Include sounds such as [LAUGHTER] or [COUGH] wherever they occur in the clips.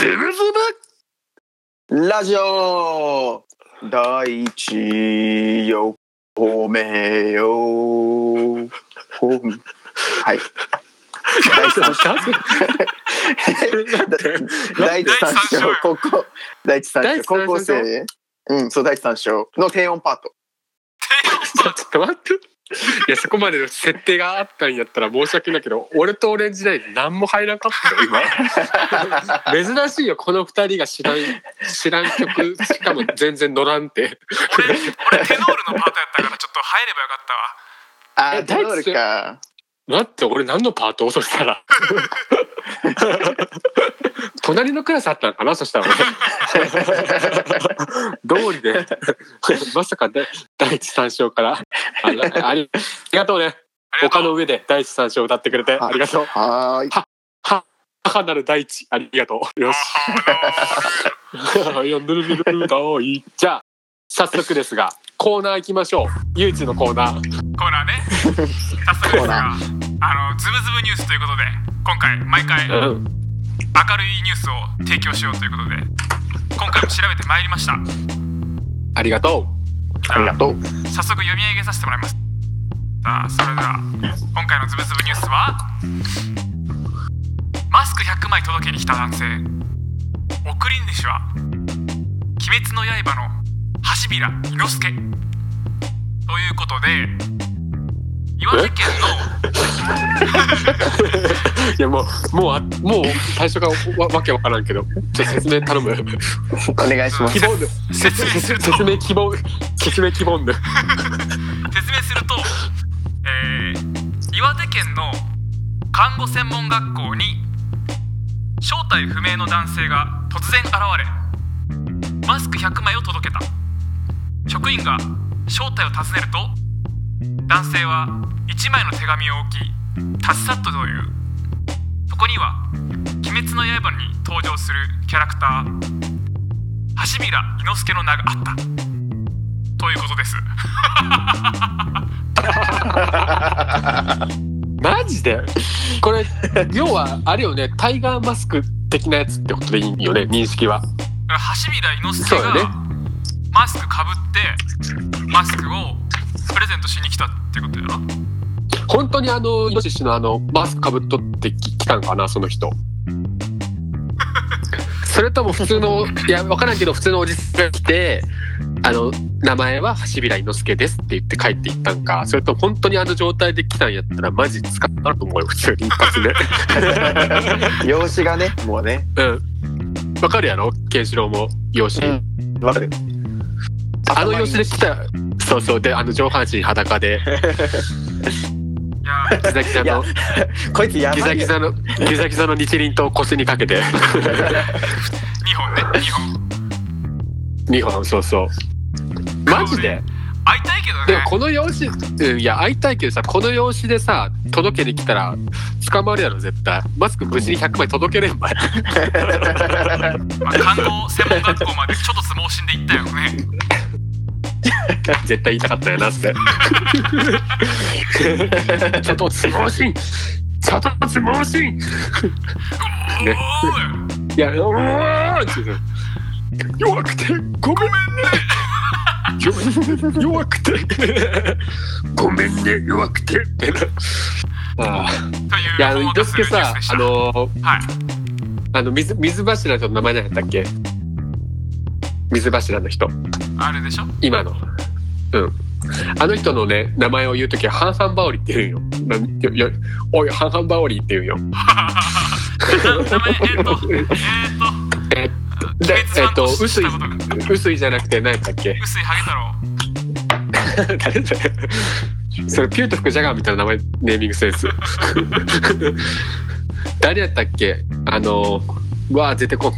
ズブズブラジオ第一よ褒めよ。はい。第三章第一三章高校第一三章。高校生。うんそう第一三章の低音パート。ちょっと待って。いやそこまでの設定があったんやったら申し訳ないけど俺とオレンジライン何も入らんかったよ今。[LAUGHS] 珍しいよこの二人が知らん知らん曲しかも全然乗らんって。俺俺テノールのパートやったからちょっと入ればよかったわ。あえテノールか待って俺何のパート？そしたら。[LAUGHS] 隣のクラスあったのかな？そしたら俺。通りで。まさかで第一三章から。あらありがとうね。丘の上で第一三章歌ってくれて。ありがとう。はーい。は母なる大地ありがとう。よし。[LAUGHS] いやぬるぬるぬるだいじゃあ早速ですがコーナー行きましょう。唯一のコーナー。コーナーね。早速ですがあのズブズブニュースということで今回毎回明るうんいニュースを提供しようということで今回も調べてまいりました。ありがとありがとう。早速読み上げさせてもらいます。さあそれでは今回のズブズブニュースはマスク100枚届けに来た男性送り主は「鬼滅の刃」の橋平伊之助ということで岩手県ういやもうもうあもう最初からわわけわからんけどちょっと説明頼む。お願いします。希望説明すると。説明希望説明希望ぬ説明すると、えー岩手県の看護専門学校に正体不明の男性が突然現れマスク100枚を届けた。職員が正体を尋ねると男性は1枚の手紙を置き立ち去ったという。そこには「鬼滅の刃」に登場するキャラクター橋平伊之助の名があった。ということです。[LAUGHS] マジで？これ要はあれよねタイガーマスク的なやつってことでいいよね認識は。橋平伊之助がマスクかぶってマスクをプレゼントしに来たってことやろ？本当にあのイノシシのあのマスクかぶっとってき来たんかなその人。[LAUGHS] それとも普通のいや分からんけど普通のおじさんが来てあの名前は橋平伊之助ですって言って帰っていったんかそれとも本当にあの状態で来たんやったらマジ使ったなと思うよ普通に一発で容姿がねもうね。うん。わかるやろ？ケンシロウも養子、うん。わかるあの様子で来たそうそうであの上半身裸で。いやギザギザの。こいつやギばいよ。ザギザのギザギザの日輪と腰にかけて。2本ね。2本。2本そうそう。マジで？会いたいけどね。でもこの用紙うんいや会いたいけどさこの用紙でさ届けに来たら捕まるやろ絶対。マスク無事に100枚届けれんばい。まあ、看護専門学校までちょっと相撲しんで行ったよね [LAUGHS] 絶対言いたかったよなって。ちょっと相撲しんちょっと相撲しんね。いいやおー弱くてごめんね。弱弱くて。ごめんね弱くて。ああといや、伊之助さあのーはい。あの水水柱の名前何やったっけ？水柱の人。あれでしょ？今の。うん。あの人のね名前を言う時はハンハンバオリって言うんよ。なよよおいハンハンバオリって言うんよ。[LAUGHS] えっ、とえっ、えとでえっと薄薄い薄いじゃなくて何やったっけ？薄いハゲ太郎。誰だよそれピュート吹くジャガーみたいな名前ネーミングセンス誰やったっけ？あのうわ出てこん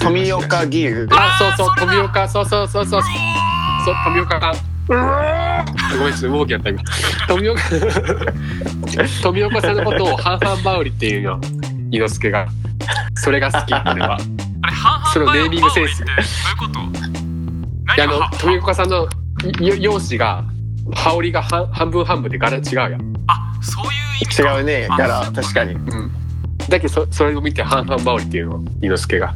富岡義勇あそうそう富岡。そうそうそうそう。そう富岡。さんうわーごめんちょっと動きやった今。富岡。[LAUGHS] 富岡さんのことをハンハンバウリっていうよ。伊之助が。それが好き俺は。あれ半々そのネーミングセンス。ってどういうこと？何いやあのが富岡さんのよ容姿が羽織が半半分半分で柄違うやん、あそういう意味か。違うねキャラ確かにうん、だけどそそれを見て半々羽織っていうの伊之助が。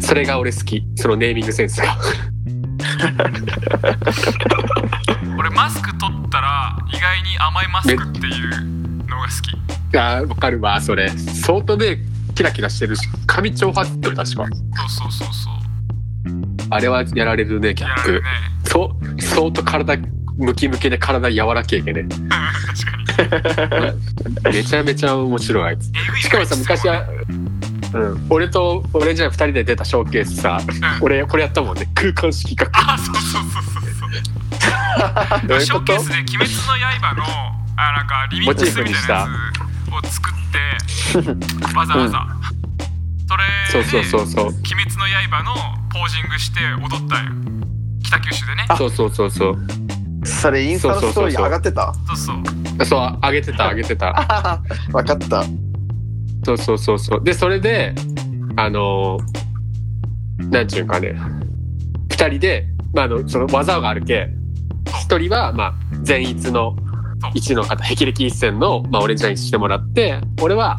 それが俺好き。そのネーミングセンスが。俺マスク取ったら意外に甘いマスクっていうのが好き。あーわかるわ。それ。相当目キラキラしてるし。髪長髪ってる確か。そうそうそうそう。あれはやられるねギャップね。そう相当体ムキムキで体柔らけえけね。めちゃめちゃ面白いあいつ。しかもさ昔は、うん、俺と俺じゃ2人で出たショーケースさうん。俺これやったもんね。空間色覚あそうそうそうそうどうショーケースで「鬼滅の刃の」あなんかリミックスみたいなやつを作って [LAUGHS] わざわざ、それでそうそうそうそう。鬼滅の刃」のポージングして踊ったんよ。北九州でね。そうそうそうそうそれインスタのストーリー上がってた？そうそうそうあげてたあげてた。分 [LAUGHS] かった。そうそうそうそう。でそれであのーなんちゅうんかね。2人で、まあ、あのその技があるけ1人はまあ善逸の一の方霹靂一閃の、まあ、オレンジラインしてもらって俺は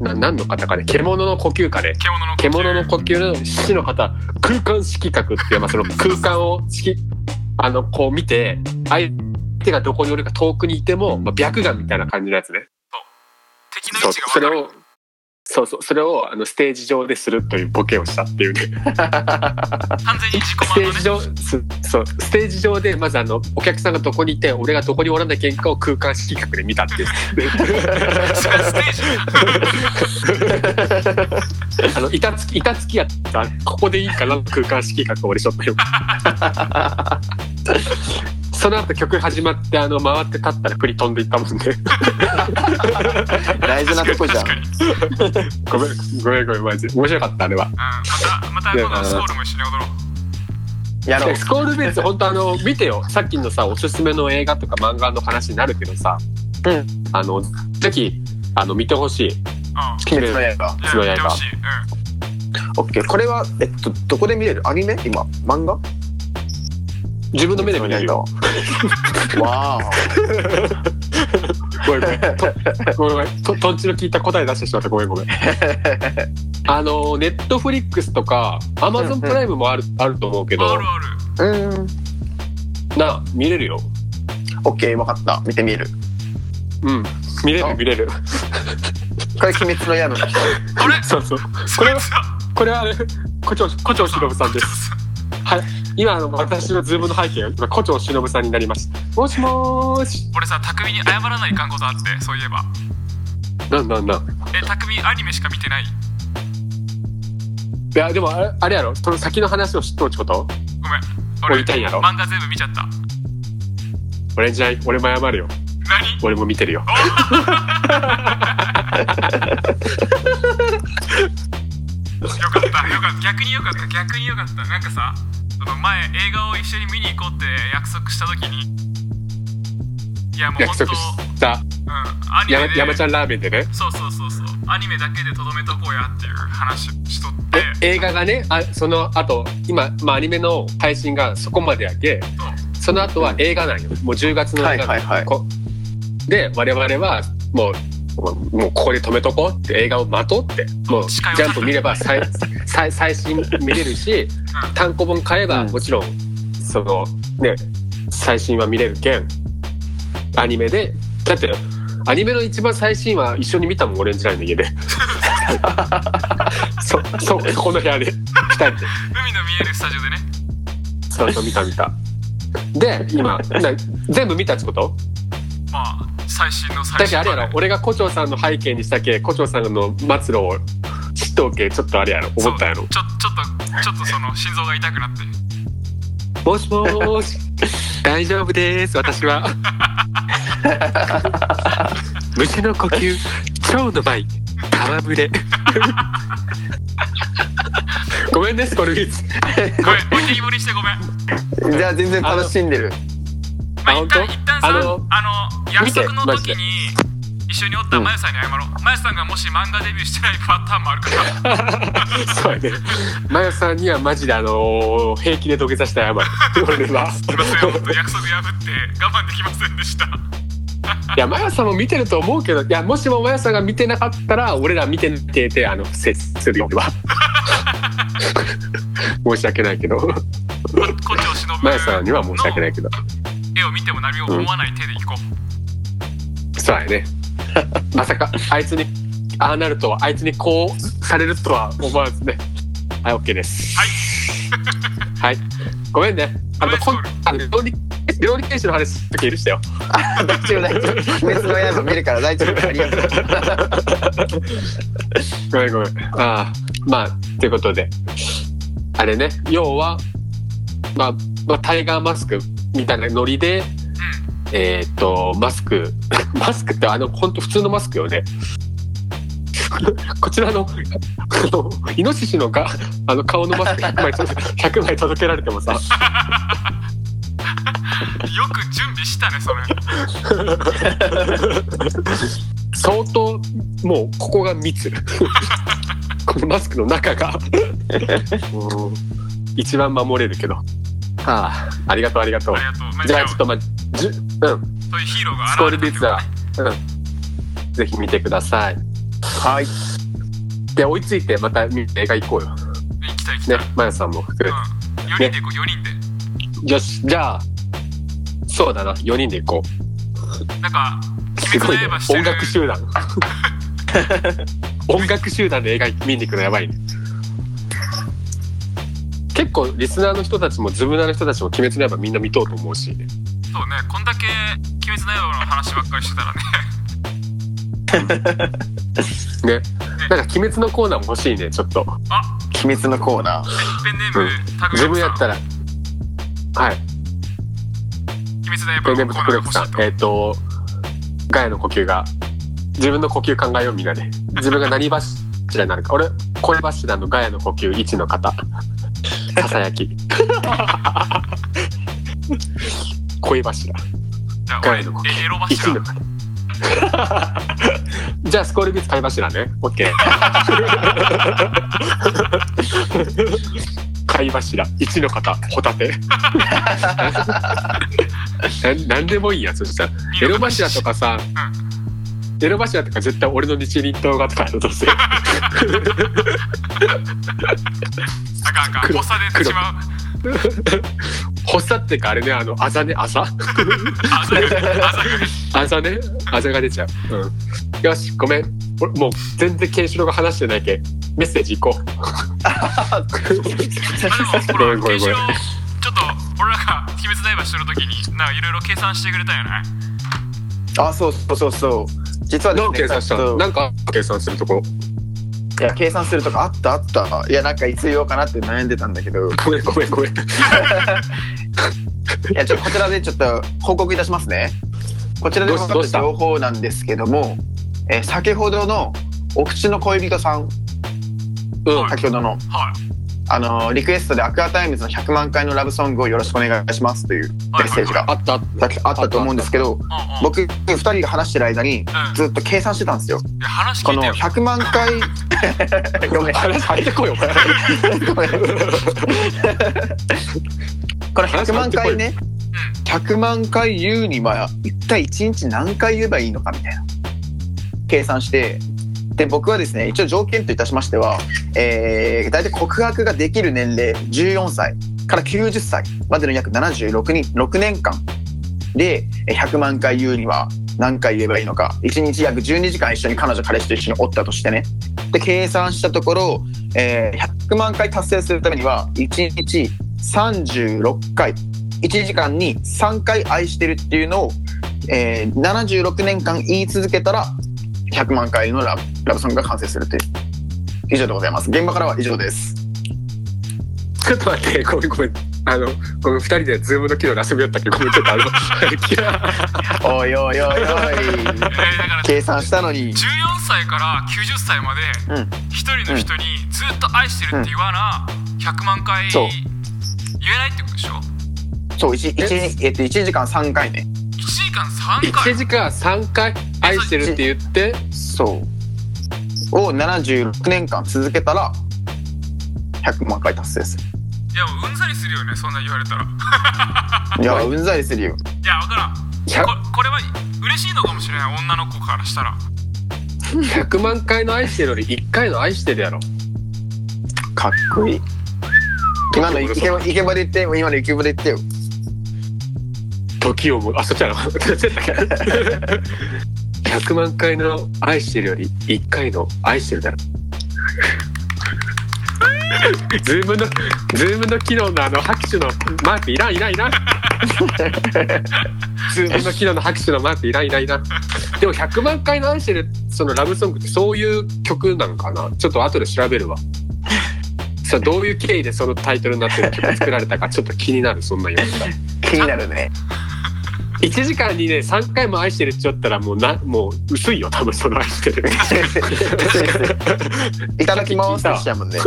な何の方かね獣の呼吸かね。獣の獣の呼吸の死の方空間色覚っていう、まあ、その空間を色あのこう見て相手がどこにおるか遠くにいても、まあ、白眼みたいな感じのやつね。敵の位そう置が分かるそれをそうそう。それをあのステージ上でするというボケをしたっていうね。完全に自己ステ満のね。ージ上すそう。ステージ上でまずあのお客さんがどこにいて俺がどこにおらなきゃいけんかを空間色覚で見たっていう。[LAUGHS] あの板付き板付きやったらここでいいかな空間色覚を俺ちょっとよその後曲始まってあの回って立ったら振り飛んでいったもんね。[LAUGHS] 大事なとこじゃん。ごめんごめんごめんマジで。面白かったあれは。うん、またまた今度スコールも一緒に踊ろう。やろう。スコールベース本当あの見てよ。さっきのさおすすめの映画とか漫画の話になるけどさ、うん。あのぜひあの見てほしい。うん。鬼滅の刃の刃やってほしい。オッケー。これはえっとどこで見れる？アニメ？今？漫画？自分の目で見れるよわあごめんごめん。とごめんごめん。ととんちの聞いた答え出してしまった。ごめんごめん。[LAUGHS] あのネットフリックスとかアマゾンプライムもある,、あると思うけうん、あどるある。うん。な見れるよ。オッケー分かった。見てみる。うん。見れるあ。見れる。これ鬼滅の刃の人あれ？そうそう。それさこれはあれ？胡蝶胡蝶忍さんです。はい今あの私のズームの背景が今胡蝶忍さんになりました。もしもーし。俺さ匠に謝らないかんことあってそういえば。なんなんなん？え匠アニメしか見てない？いやでもあれあれやろ？その先の話を知っとるってこと？ごめん。俺言いたいんやろ？漫画全部見ちゃった。俺じゃない。俺も謝るよ。何？俺も見てるよ。[LAUGHS] よかったよかった。逆によかった逆によかった。なんかさその前映画を一緒に見に行こうって約束した時に。いやもう約束した。うんアニメ山ちゃんラーメンでね。そうそうそうそう。アニメだけでとどめとこうやっていう話しとって。え映画がねあその後今、まあ、アニメの配信がそこまでやけその後は映画なんよ。もう10月の映画はいはいはい。こで我々はもうもうここで止めとこうって映画を待とうってもうジャンプ見れば最 [LAUGHS] 最最新見れるしうん。単行本買えばうん。もちろんそのね最新は見れるけんアニメでだってアニメの一番最新は一緒に見たもんオレンジラインの家で。[LAUGHS] そそこの部屋で2人で。海の見えるスタジオでね。そうそう見た見た。で今な全部見たってこと？まあ最新の最だけあれやろ俺が胡蝶さんの背景にしたけ胡蝶さんの末路を知っけちょっとあれやろ思ったやろ。ちょちょっとちょっとその心臓が痛くなって。もしもーし。[LAUGHS] 大丈夫です私は。[LAUGHS] 虫の呼吸蝶の舞戯れ。[LAUGHS] ごめんねスコルビーツごめん置いてきぼりしてごめん。じゃあ全然楽しんでるまあ、あ一旦一旦さああのの約束の時に一緒におったまゆさんに謝ろう、まゆさんがもし漫画デビューしてないパターンもあるから [LAUGHS] そうやね。マヨさんにはマジであのー平気で土下座して謝る。俺は。すいません本当約束破って我慢できませんでした。いやマヤさんも見てると思うけどいやもしもマヤさんが見てなかったら俺ら見てててあの不正するよ俺は。[LAUGHS] 申し訳ないけど。ここっちを忍ぶ。マヤさんには申し訳ないけど絵を見ても何も思わない手でいこう、そうやね。[LAUGHS] まさかあいつにああなるとはあいつにこうされるとは思わずね。はい OK です。はい。はい。ごめんね。あのこんあの料理料理研修の話する時許したよ。あ大丈夫。大丈夫。鬼滅の刃見るから大丈夫。ありがとう。ごめんごめん。ああまあということで。あれね。要はまあ、まあ、タイガーマスクみたいなノリでえーっとマスク。[LAUGHS] マスクってあの本当普通のマスクよね。[LAUGHS] こちらのあのイノシシのがあの顔のマスク100枚 [LAUGHS] と100枚届けられてもさ。よく準備したねそれ。相当もうここが密。このマスクの中が。一番守れるけどああ。ありがとうありがとう。ありがとう、まあ、じゃあちょっとまあじゅうん。そういうヒーローがスコールビッツはうん。ぜひ見てください。はい。で追いついてまた映画行こうよ。行きたい行きたい、ねまやさんも含めうん、4人で行こう4人で。てよしじゃあそうだな。4人で行こなんかうすごいね。音楽集団。[LAUGHS] 音楽集団で映画見に行くのやばいね結構リスナーの人たちもズムナーの人たちも鬼滅の刃みんな見とうと思うしそうねこんだけ「鬼滅の刃」の話ばっかりしてたら [LAUGHS] ね。ね。なんか鬼滅のコーナーも欲しいねちょっと。あ。鬼滅のコーナー。ペンネーム、タグ。自分やったら。はい。鬼滅の刃ペンネームタクレクさん。えっ、とガヤの呼吸が。自分の呼吸考えようみんなで。自分が何柱になるか。俺声柱のガヤの呼吸1の方 [LAUGHS] ささやき。[LAUGHS] 声柱。じゃあ俺エロ1柱 [LAUGHS] じゃあスコールビーツ貝柱ね。OK 貝柱。1の方。ホタテ。ななんでもいいやそしたら。エロ柱とかさ、エロ柱とか絶対俺の日輪刀がとかだとせあかんあかん。黒発作でしまう。発作っていうかあれねあのあざねあざ。あざがあざね。あざが出ちゃう、うん、よしごめん。俺もう全然ケンシロウが話してないけん。メッセージ行こう。ごらめんごめんごめん。ケンシロウちょっと俺らが「鬼滅の刃」してる時になんかいろいろ計算してくれたよね。あ、そうそうそうそう。実はですね、何計算したの？なんか計算するとこ？いや、計算するとかあったあった。いや、なんかいつ言おうかなって悩んでたんだけど、いごめんごめんごめん。[LAUGHS] や、ちょっとこちらでちょっと報告いたしますね。こちらで分かっどうしたた？情報なんですけども、えー先ほどのお口の恋人さん、うん。先ほどの、はいあのーリクエストで Aqua Timesの100万回のラブソングをよろしくお願いしますというメッセージがあったあった。と思うんですけど、僕2人が話してる間にうん。ずっと計算してたんですよ。この聞いてよ。100万回 [LAUGHS] ごめん。話入ってこいよこの100万回ね100万回言うには一体1日何回言えばいいのかみたいな。計算してで僕はですね一応条件といたしましては、えー、大体告白ができる年齢14歳から90歳までの約76人6年間で100万回言うには何回言えばいいのか1日約12時間一緒に彼女彼氏と一緒におったとしてね。で計算したところ、えー100万回達成するためには1日36回1時間に3回愛してるっていうのを、えー76年間言い続けたら100万回のラブラブソングが完成するという。以上でございます。現場からは以上です。ちょっと待ってごめんごめん。あのごめん二人でズームの機能で遊びよったっけ？どごめんちょっとあの [LAUGHS] おいおいおいおい。[LAUGHS] 計算したのに。14歳から90歳までうん。一人の人にずっと愛してるって言わな100万回言えないってことでしょ？そう 1, 1, えっと1時間3回ね。1時間3回。1時間3回愛してるって言って。そう。を76年間続けたら100万回達成する。いやもううんざりするよねそんな言われたら。い [LAUGHS] いやうんざりするよ。や分からん。いやここれは嬉しいのかもしれない女の子からしたら。100万回の愛してるより1回の愛してるやろ。かっこいい。今のイケボイケボで言って今のイケボで言ってよ時をもあそっちやろ100万回の愛してるより1回の愛してるだろ。[LAUGHS] Zoom の Zoom の機能のあの拍手のマークいらんいらんいらん。[LAUGHS] Zoom の機能の拍手のマークいらんいらんいらん。でも100万回の愛してるそのラブソングってそういう曲なんかな？ちょっと後で調べるわ。[LAUGHS] さあどういう経緯でそのタイトルになってる曲作られたかちょっと気になるそんなん言われたら気になるね1時間にね3回も愛してるって言ったらもうなもう薄いよ多分その愛してる。いただきますってしちゃうもんね。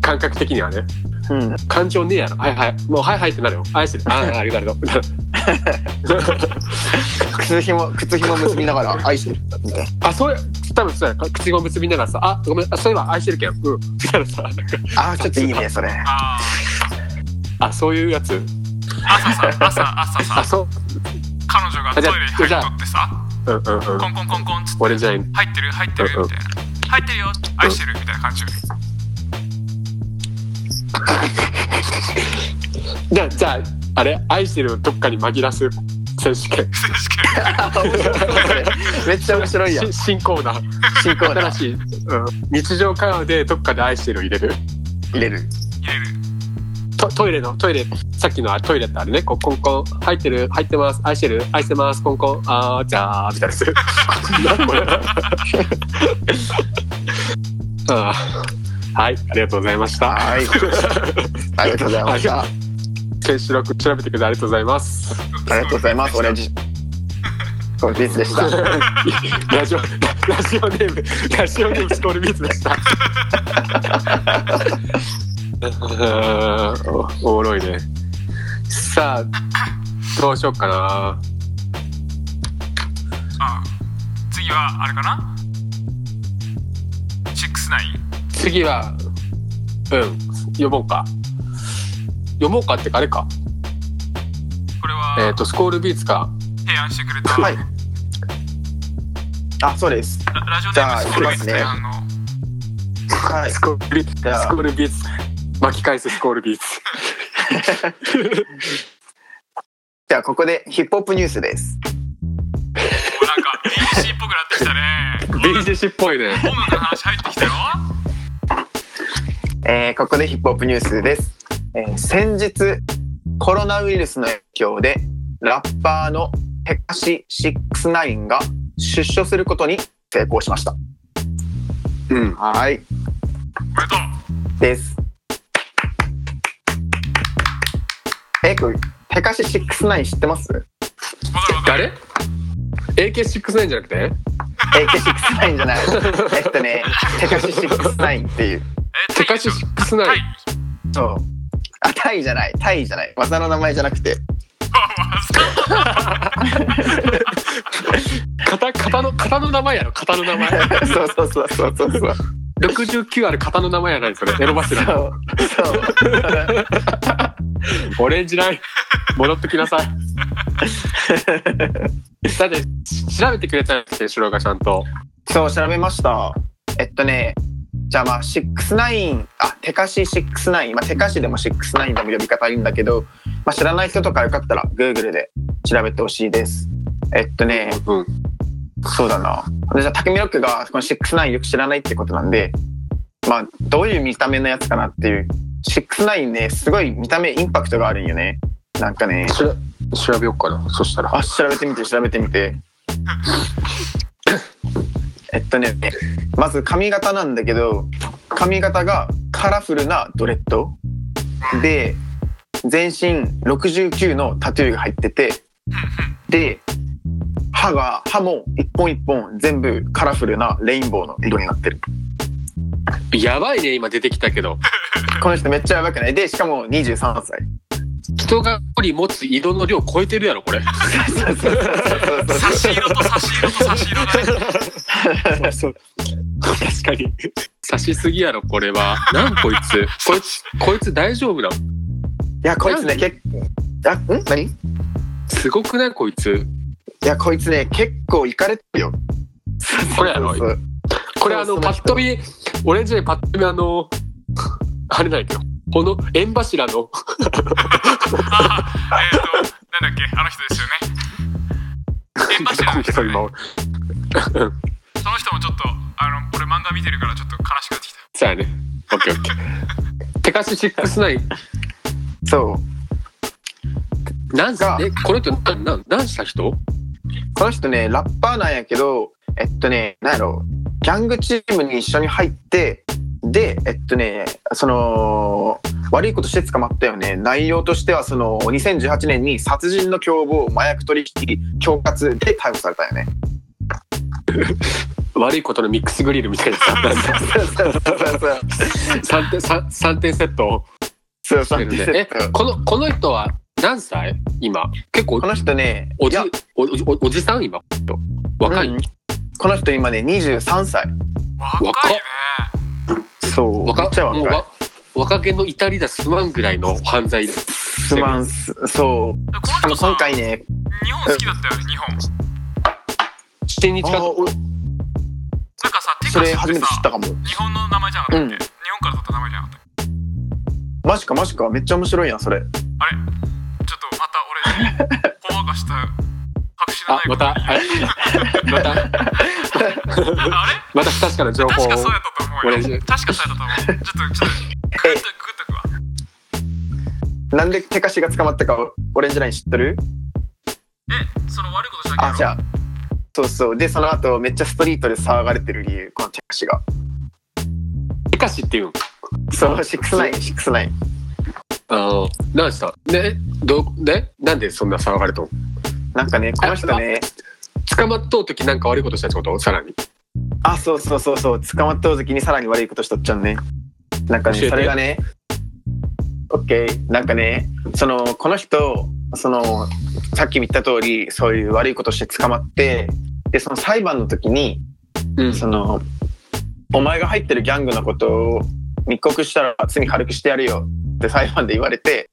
感覚的にはね。うん。感情ねえやろ。はいはい。もうはいはいってなるよ。愛してる。ああ [LAUGHS] ありがとう。ありがとう靴紐靴紐結びながら愛してるみたいな。あそうや多分そうや。口を結びながらさあごめん。あそういえば愛してるけん。うん。みたいなさ。あーちょっといいねそれ。ああそういうやつ。あ朝さ朝朝あさそう。彼女がトイレに入りとってさ。うんうんうん。コンコンコンコンっつって。俺じゃない入ってる？入ってる？みたいな。入ってるよ。愛してる？みたいな感じ。[LAUGHS] じゃあじゃああれ？愛してるどっかに紛らす選手権。選手権。めっちゃ面白いやん。[LAUGHS] し新コーナー。新コーナー。新しい、うん、日常会話でどっかで愛してる入れる？入れるトトイレのトイレさっきのあトイレってあれね。こうコンコン。入ってる入ってます。愛してる。愛してます。コンコン。あーじゃあみたいなやつ。何これあー。はいありがとうございました。はい。ありがとうございました。あケンシロウ君調べてくれてありがとうございます。りがとうございます。オレンジそうビーツでした。[LAUGHS] ラジオラジオネームラジオネームスコールビーツでしたお [LAUGHS] おもろいね。さあどうしようかな。あ次はあれかな？69次はうん読もうか。読もうかってかあれか。これはえっ、とスコールビーツか。提案してくれた、はい。あそうです。ララジオネームスコールビーツじゃあ提案の。はい。スコールビーツじゃあ。スコールビーツ巻き返すスコールビーツ。[LAUGHS] じゃあここでヒップホップニュースです。もうなんか DC っぽくなってきたね。BGC っぽいね。音楽の話入ってきたよ。えーここでヒップホップニュースです、えー先日コロナウイルスの影響でラッパーのテカシ69が出所することに成功しました。うん。はい。おめでとう。ですえこれテカシ69知ってます？わかるわかる誰 ?AK69 じゃなくて？AK69 じゃない。[LAUGHS] えっとねテカシ69っていう。えテカシ69はいそう。あタイじゃない。タイじゃない。技の名前じゃなくて。型型の型の名前やろ。型の名前。[LAUGHS] そうそうそうそうそうそう69ある型の名前やないそれ。エロバスラそう。そう。[LAUGHS] オレンジライン。戻ってきなさい。[LAUGHS] だって調べてくれたんですよシロがちゃんと。そう調べました。えっとねじゃあまあ69あテカシ69まあテカシでも69でも呼び方いいんだけど、まあ、知らない人とかよかったら Google で調べてほしいです。えっとねうんそうだな。でじゃあタケミロックがこの69よく知らないってことなんでまあどういう見た目のやつかなっていう。69ねすごい見た目インパクトがあるんよね。なんかね。調べようかな。そしたら。あ調べてみて調べてみて。[LAUGHS] えっとねまず髪型なんだけど髪型がカラフルなドレッド。で全身69のタトゥーが入っててで歯が歯も一本一本全部カラフルなレインボーの色になってる。やばいね今出てきたけど。この人めっちゃやばくない？でしかも23歳。人が一人持つ色の量超えてるやろこれ。差し色と差し色と差し色がねそう確かに差しすぎやろこれはなんこいつこいつこいつ大丈夫なのいやこいつね結構あん何すごくないこいついやこいつね結構いかれてるよ。これやろそうそうこれあのパッと見オレンジでパッと見あの [LAUGHS] あれなんやけどこの縁柱の。あえっ、となんだっけあの人ですよね。縁柱の人ね。その人もちょっとあの俺漫画見てるからちょっと悲しくなってきた。そうやね。オッケーオッケー。テカシ69そう。なんがえこの人なな何した人？この人ねラッパーなんやけどえっとねなんやろギャングチームに一緒に入ってでえっとねその悪いことして捕まったよね。内容としてはその2018年に殺人の共謀麻薬取引恐喝で逮捕されたよね。[LAUGHS] 悪いことのミックスグリルみたいなさなんかそうそうそうそう3点三三点セットをそうそうしてるんでえこのこの人は何歳？今。結構。この人ねおじおおおおじさん？今。若い、うん。この人今ね23歳。若いね。そう。め若っちゃ若い。もうわ若気の至りだすまんぐらいの犯罪。すまん。すそう。の今回ね。日本好きだったよね日本。視点に近く。なんかさテそれ初めカシってさて知ったかも。日本の名前じゃなかったっけ、うん。日本から取った名前じゃなかったっけ？マジかマジか。めっちゃ面白いやんそれ。あれ？また俺ほんわかした。隠しのない。ことあまた。あれまた。あれ？また不確かな情報を。確かそうやったと思う俺よ確かそうやったと思う。ちょっとちょっとグッとグッとくわ。なんでテカシが捕まったかオレンジライン知ってる？えその悪いことしたっけ？あじゃあそうそう。でその後めっちゃストリートで騒がれてる理由このテカシが。テカシっていうの？そう696あの何した？でどでなんでそんな騒がれたの？なんかねこの人ね。捕まっとう時なんか悪いことしたってこと？さらに。あそうそうそうそう。捕まった時にさらに悪いことしとっちゃうね。なんかねそれがねオッケーなんかねそのこの人そのさっきも言った通りそういう悪いことして捕まってでその裁判の時にうん。そのお前が入ってるギャングのことを密告したら罪軽くしてやるよって裁判で言われて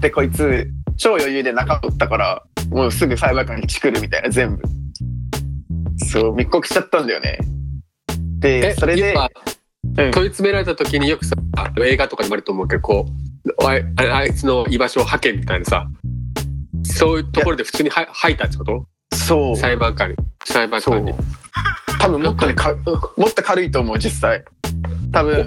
でこいつ超余裕で仲取ったからもうすぐ裁判官にチクるみたいな全部。そう密告しちゃったんだよね。でえそれで問い詰められた時によくさ映画とかにもあると思うけどこうあいあいつの居場所を吐けみたいなさそういうところで普通には吐いたってこと？そう。裁判官に。裁判官に多分もっとねかもっと軽いと思う実際。多分。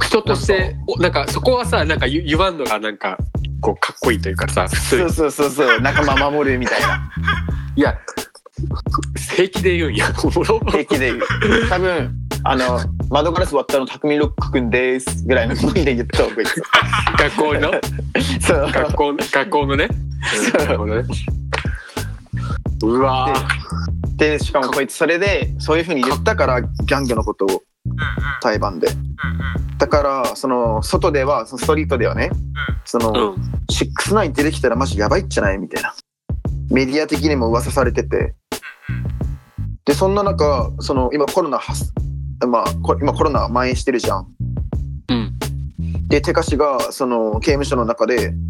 お人としておなんかそこはさなんか言言わんのがなんかこうかっこいいというかさそうそうそうそう。[LAUGHS] 仲間守るみたいな。いや平気で言うんや。[LAUGHS] 平気で言う。多分あの窓ガラス割ったの匠ロックくんですぐらいのノリで言った方がいい学校の？[LAUGHS] そう。学校学校のね？そう。なるほどね。うわーでしかもこいつそれでそういうふうに言ったからギャングのことをうんうん。裁判で。だからその外ではそのストリートではねその、うん。69出てきたらマジやばいっちゃないみたいな。メディア的にも噂されてて。でそんな中その今コロナはすまあこ今コロナ蔓延してるじゃん。うん。でテカシがその刑務所の中で「い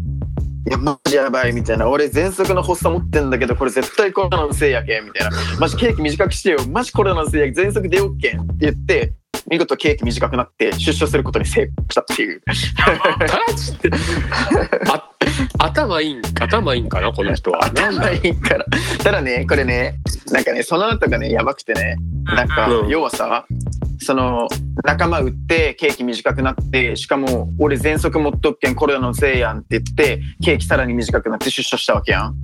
やマジやばい」みたいな「俺喘息の発作持ってんだけどこれ絶対コロナのせいやけ」みたいな「マジケーキ短くしてよ。マジコロナのせいやけ喘息でよっけん」って言って見事ケーキ短くなって出所することに成功したっていう。頭いいん頭いいんかなこの人は。頭いいから。ただねこれねなんかねその後がねやばくてねなんか、うん。要はさその仲間売ってケーキ短くなってしかも俺喘息持っとっけんコロナのせいやんって言ってケーキさらに短くなって出所したわけやん。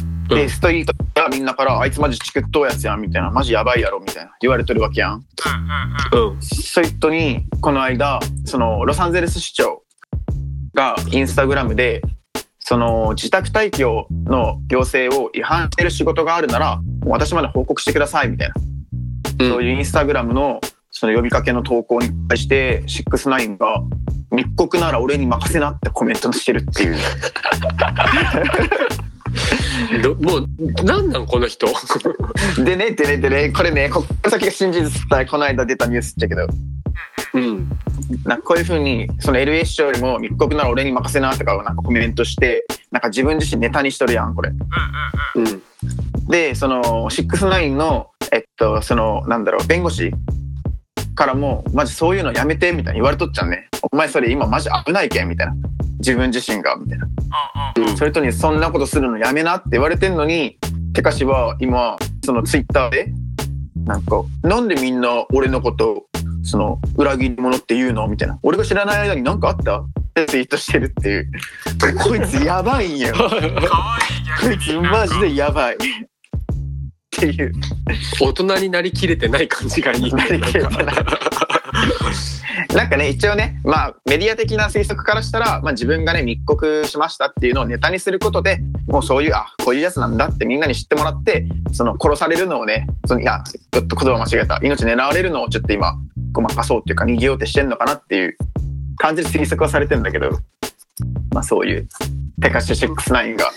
うんでストリートがみんなから「あいつマジチクっとうやつやん」みたいな「マジやばいやろ」みたいな。言われてるわけやん。うんうんうん。うん。そういう人にこの間そのロサンゼルス市長がインスタグラムでその自宅待機をの行政を違反してる仕事があるなら私まで報告してくださいみたいな、うん。そういうインスタグラムのその呼びかけの投稿に対して69が「密告なら俺に任せな」ってコメントしてるっていう。ど [LAUGHS] [LAUGHS] もうなんなんこの人？でねでねでねこれねこっから先が真実伝えこの間出たニュースっちゃけど。うん。なんかこういうふうにその LA 市長よりも密告なら俺に任せなとかをなんかコメントしてなんか自分自身ネタにしとるやんこれ。うん。でその69のえっとそのなんだろう弁護士からもマジそういうのやめてみたいに言われとっちゃうね。お前それ今マジ危ないけんみたいな自分自身がみたいな。うんうんうん。それとにそんなことするのやめなって言われてんのにてかしは今そのツイッターでなんかなんでみんな俺のことその裏切り者って言うの？みたいな。俺が知らない間に何かあった？ってツイートしてるっていう。[LAUGHS] こいつやばいんよ。[LAUGHS] かわいいこ逆いつにマジでやばい。っていう。大人になりきれてない感じがいい。なりきれてないなんかね一応ねまあメディア的な推測からしたら、まあ、自分がね密告しましたっていうのをネタにすることでもうそういうあこういうやつなんだってみんなに知ってもらってその殺されるのをねそのいやちょっと言葉間違えた。命狙われるのをちょっと今ごまかそうっていうか逃げようとしてんのかなっていう感じで推測はされてんだけどまあそういうテカシ69が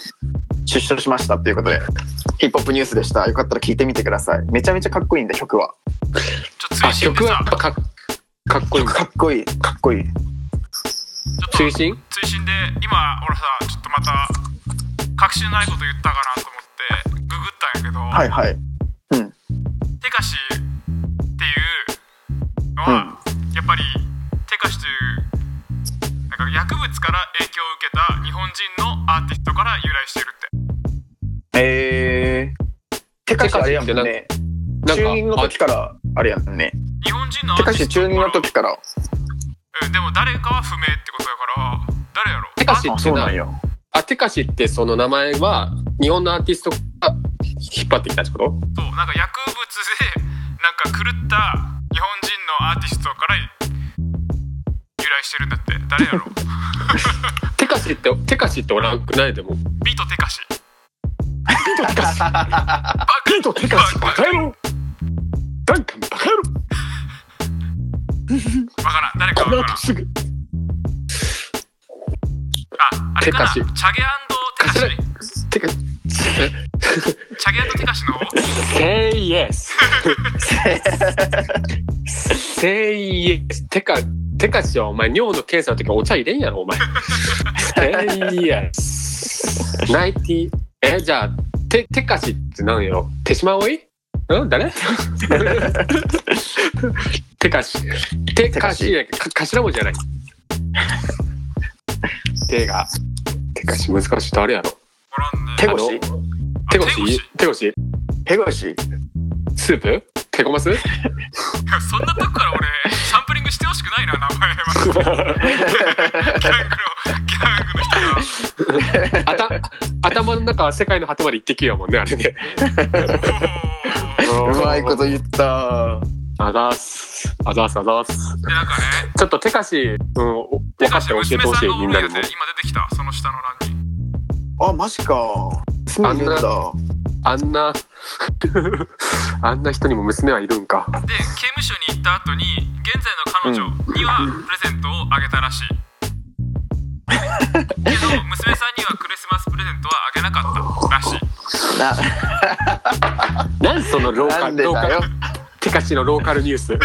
出所しましたっていうことでヒップホップニュースでした。よかったら聞いてみてください。めちゃめちゃかっこいいんで曲は。ちょっとあ曲はやっぱかかっこいい。かっこいいかっこいいちょっと追伸？追伸で今俺さちょっとまた確信ないこと言ったかなと思ってググったんやけど、はいはい。テカシっていうのは、やっぱりテカシというなんか薬物から影響を受けた日本人のアーティストから由来してるってえー。てかしあれやもんね。なんか中二の時からあれやもんね。日本人のアてかーティストし中二の時から。うんでも誰かは不明ってことだから誰やろ？テカシあ、ってうなんよ。あテカシってその名前は日本のアーティストが引っ張ってきたってこと？そうなんか薬物でなんか狂った日本人のアーティストから由来してるんだって。誰やろ？テカシってテカシっておらんくない？でも。ビートテカシビートテカ。シバカ野郎ダンカンバカ野郎。わからん。誰かこわからん。の後すぐ。ああれかな？チテカシ。ャゲテカシ。テカ。チャゲテカシの？方 Say yes Say yes テカテカシはお前尿の検査の時お茶入れんやろお前。Say yes [LAUGHS] ナイティえじゃあテテカシって何やろ？手島葵？うん誰？[LAUGHS] テカシテカシやけか頭文字じゃない。手が。テカシ難しい。誰やろ？手越し手越し手越し手越しスープ？手ごます？そんなとこから俺サンプリングしてほしくないな名前マジでギャングのギャングの人が。あた頭の中は世界の果てまで行ってきやもんねあれね。[LAUGHS] うまいこと言った。あざーすあざーすあざーす。でなんかねちょっとテカシ、うん、お分テカシかったら教えてほしいみんなにも。今出てきたその下の欄にあ、マジか。そういうんだ。あんな [LAUGHS] あんな人にも娘はいるんか。で刑務所に行った後に現在の彼女にはプレゼントをあげたらしい、けど娘さんにはクリスマスプレゼントはあげなかったらしい何そのローカなんでルローカだよル。テカシのローカルニュース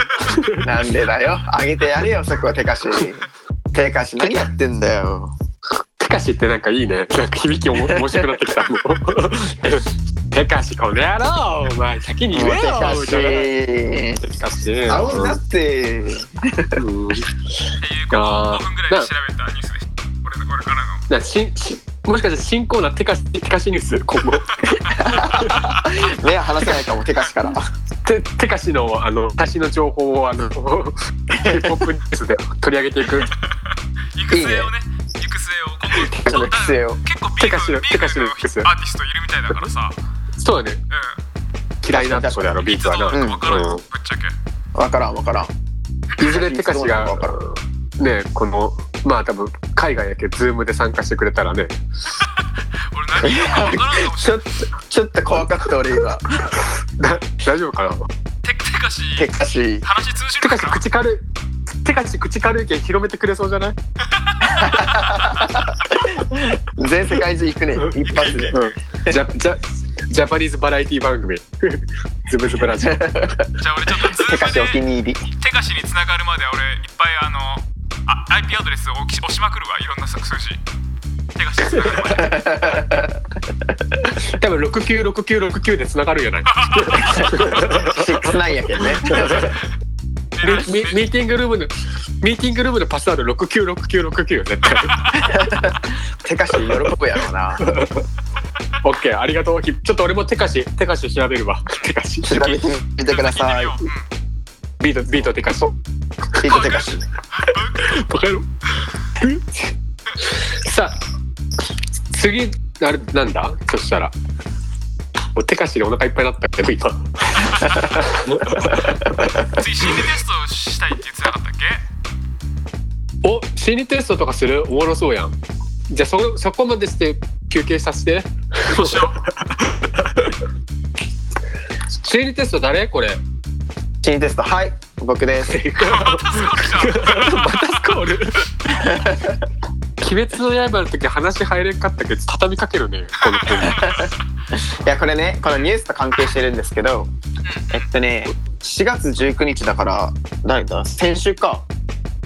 なんでだよ。あげてやれよ、そこは手かし。手かし何やってんだよ。テカシってなんかいいねなんか響きおも [LAUGHS] 面白くなってきたもうテカシこの野郎お前先に言えよ手かし。テカシあうんだって。うんっていうことを5分ぐらいで調べたニュースこれからのなししもしかして新コーナーテカシテカシニュース？今後。目は離せないかも、手かしから。テテカシのあの私の情報をあのヒップホップニュースで [LAUGHS] 取り上げていく。育成をね。育成を今後その規制を。結構ビテカシのテカシーグのアーティストいるみたいだからさ。そうだね。う嫌いなとこであろビーツはな、どうなるか分からんぶっちゃけ。わからんわからん。いずれテカシがわからんねこのまあ多分海外やけどズームで参加してくれたらね [LAUGHS] 俺何言うか分からんかもしれないちょっと、ちょっと怖かった俺今。だ [LAUGHS] 大丈夫かな？テテカシ手かし。話通じテカシるかな口軽いテカシ口軽いけん広めてくれそうじゃない？[LAUGHS] 全世界中行くね。一発で。ジャジャジャパニーズバラエティ番組ズブズブラジオじゃあ俺ちょっとズ手かしおームで気に入り。テカシに繋がるまで俺いっぱいあのあ IP アドレスを押し押しまくるわいろんな数字。テカシに繋がるまで多分696969で繋がるんやない69やけんね。ミーティングルームのミーティングルームのパスワード696969絶対手貸し喜ぶやろうな。オッケーありがとう。ちょっと俺も手貸し手貸し調べるわ。手貸し調べてみてくださいビートビート手貸しビート手貸し。バカ野郎さあ次あれなんだ？そしたら。もう手貸しでお腹いっぱいになったけど今次心理テストしたいって言ってなかったっけ？お心理テストとかする？おもろそうやん。じゃあそそこまでして休憩させて。そうしよ [LAUGHS] 心理テスト誰？これ心理テスト。はい。僕です。[LAUGHS] 鬼滅の刃の時話入れんかったけど畳みかけるねこの子に。[LAUGHS] いやこれねこのニュースと関係してるんですけどえっとね4月19日だから誰だ？先週か。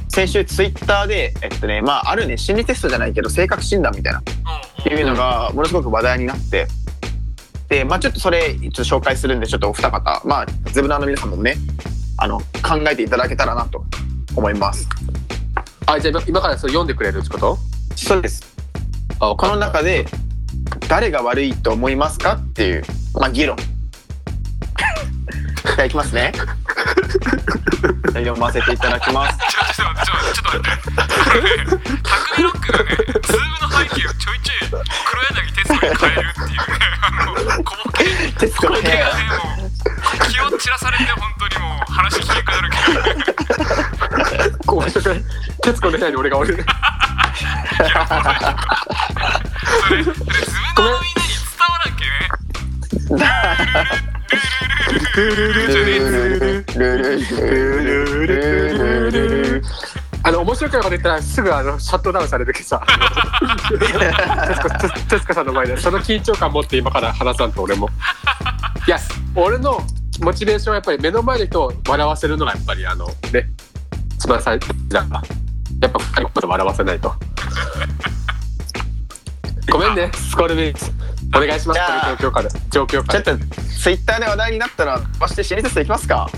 先週ツイッターでえっとねまああるね心理テストじゃないけど性格診断みたいな。っていうのがものすごく話題になってでまあちょっとそれちょっと紹介するんでちょっとお二方まあズブナーの皆さんもねあの考えていただけたらなと思います。あじゃあ今からそれ読んでくれるってこと？そうです。あこの中で誰が悪いと思いますか？っていうまあ議論。[LAUGHS] じゃあいきますね。[LAUGHS] 読ませていただきますちょちょっと待ってちょちょっと待って匠ロックがねズームの背景をちょいちょい黒柳徹子に変えるっていうねあの小ボケ徹子の部屋小ボケがねもう気を散らされて本当にもう話聞けなくなるけどこうして徹子の部屋に俺がおるそれそれズムのみんなに伝わらんけねルールルルルルルルじゃねえルルルルルルルあの面白くないこと言ったらすぐあのシャットダウンされるけどさ。徹子さんの前でその緊張感持って今から話さんと俺も。いや俺のモチベーションはやっぱり目の前の人を笑わせるのがやっぱりあのね一番最初だからやっぱ二人のこと笑わせないと。ごめんねスコールミンスお願いします。じゃあこの状況から状況ちょからっとツイッターで話題になったらまして心理テストいきますか？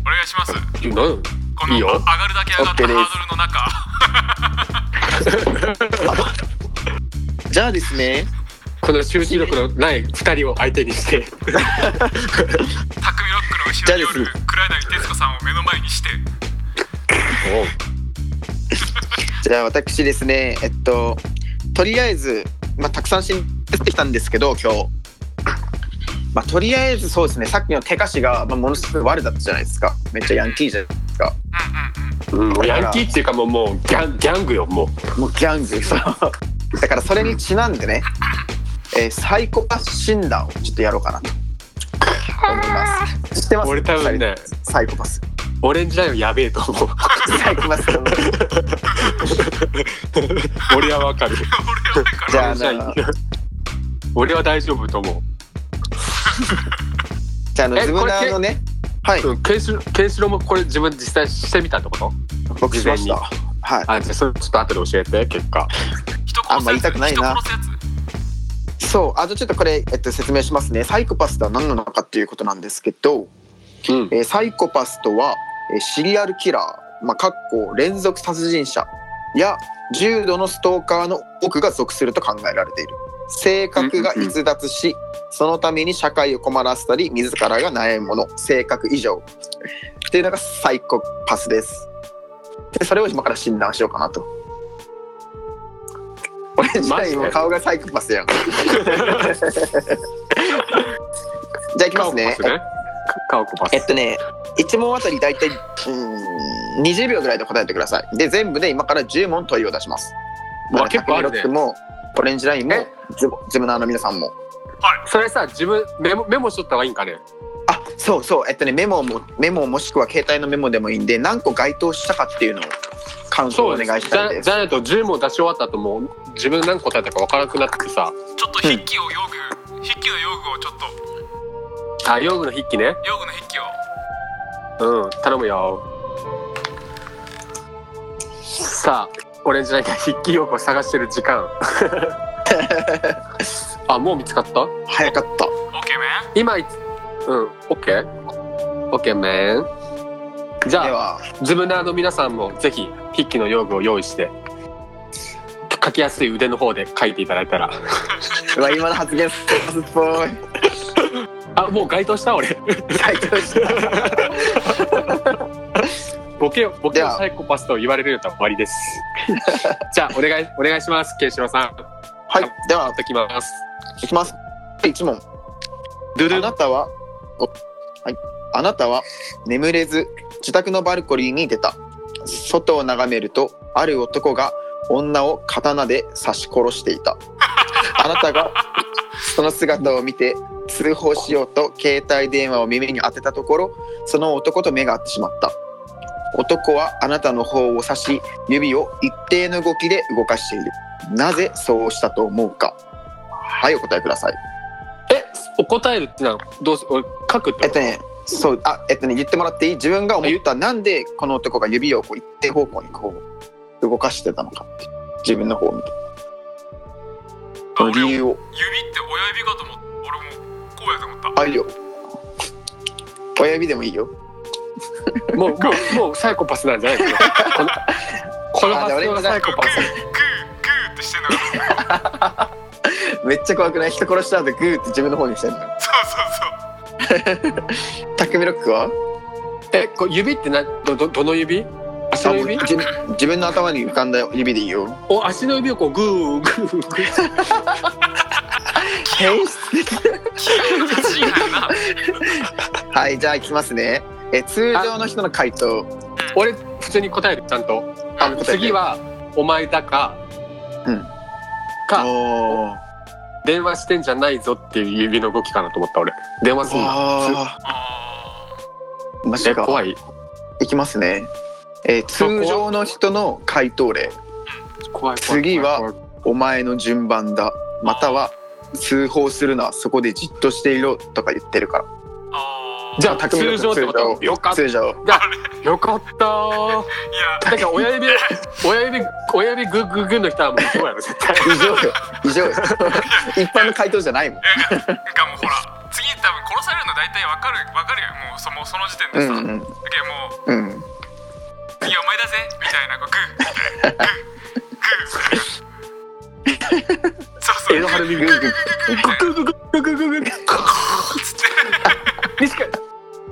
お願いします。なんこのいいよ。上がるだけ上がった OK です。ハードルの中。じゃあですねこの集中力のない二人を相手にして。匠ロックの後ろにおる黒柳徹子さんを目の前にして。じゃあ私ですねえっととりあえず、まあ、たくさん心理テストしてきたんですけど今日、まあ、とりあえずそうですねさっきの手貸しが、まあ、ものすごい悪だったじゃないですか。めっちゃヤンキーじゃないですか。うんうんうん。うん、もうヤンキーっていうかもうもうギャンギャングよもう。もうギャングそう。だからそれにちなんでね、えーサイコパス診断をちょっとやろうかなと思います。知ってます？俺多分ねサイコパス。オレンジライオンやべえと思う。サイコパス [LAUGHS] 俺はわかる。俺はだからじゃあな俺は大丈夫と思じゃああのえズムナーのねはい。ケンシロウケンシロウもこれ自分実際してみたってこと？僕しました。事はい。あじゃあそれちょっと後で教えて結果。[LAUGHS] 人殺すやつあんま言いたくないな。そう。あとちょっとこれ、えっと、説明しますね。サイコパスとは何なのかっていうことなんですけど、うん。えーサイコパスとは、えーシリアルキラー、まあ、かっこ連続殺人者や重度のストーカーの多くが属すると考えられている性格が逸脱し、そのために社会を困らせたり自らが悩むもの。性格異常。っていうのがサイコパスです。でそれを今から診断しようかなと。俺自体も顔がサイコパスやん。[LAUGHS] じゃあいきますね。えっとね1問あたり大体うーん20秒ぐらいで答えてください。で全部で今から10問問いを出します。うわ結構あるね。もオレンジラインもえ？ズボズムナーの皆さんも。それさ自分メモメモしとった方がいいんかね？あそうそう。えっとねメモもメモもしくは携帯のメモでもいいんで何個該当したかっていうのを感想をお願いしたいです。じゃじゃないと10問出し終わった後もう自分何答えたか分からなくなってさ。ちょっと筆記を用具、筆記の用具をちょっと。あ用具の筆記ね。用具の筆記を。うん頼むよ。さあオレンジラインが筆記用具を探してる時間。[LAUGHS] あもう見つかった？早かった。オッケーメン？今いうんオッケー。オッケーメン。じゃあズムナーの皆さんもぜひ筆記の用具を用意して書きやすい腕の方で書いていただいたら。[LAUGHS] うわ今の発言スっぽい。あもう該当した？俺。回答した [LAUGHS] ボケをボケをサイコパスと言われるようだったら終わりです。[LAUGHS] じゃあお願いお願いしますケンシロウさん。はい。では。持ってきます。いきます。一問。ドゥドゥ。あなたはおはい。あなたは眠れず自宅のバルコニーに出た。外を眺めるとある男が女を刀で刺し殺していた。[LAUGHS] あなたがその姿を見て通報しようと携帯電話を耳に当てたところその男と目が合ってしまった男はあなたの方を指し指を一定の動きで動かしているなぜそうしたと思うか？はいお答えくださいえお答えるってのはどうす俺書くってえっとね、そう、あ、えっとね、言ってもらっていい？自分が思った、なんでこの男が指をこう一定方向にこう、動かしてたのかって。自分の方を見て。その理由を。指って親指かと思った俺もこうやと思ったあ、いいよ。親指でもいいよ。[LAUGHS] もうもうもうサイコパスなんじゃないですか。この発想がサイコパス。グーグーってしてんの。めっちゃ怖くない？人殺した後グーって自分の方にしてるの。そうそうそう。タクミロックは？えこう指ってなどどどの指？足の指？あ自分自分の頭に浮かんだ指でいいよ。お足の指をこうグーグーグー。変質 [LAUGHS] 的 [LAUGHS] はい、じゃあ行きますね。え、通常の人の回答。俺普通に答えるちゃんと次はお前だか、うんか。電話してんじゃないぞっていう指の動きかなと思った俺電話すんなああー、マジか。え怖いいきますね。えー通常の人の回答例。次はお前の順番だ。または通報するのはそこでじっとしていろとか言ってるから。じゃあ匠の通常ってこと？よかった。よかったーいやだから親指親指親指グッグッグッの人はもうそうやろ絶対以上よ。以上よ。一般の回答じゃないもん。いやなんかもうほら次多分殺されるの大体わかるわかるよもうそのその時点でさ、うんうんだけどもう次お前だぜみたいなこうグーみたいなグーグーそうそう江戸春耳グーグーグーグーみたいなグッグッグッグッグッグッグッつ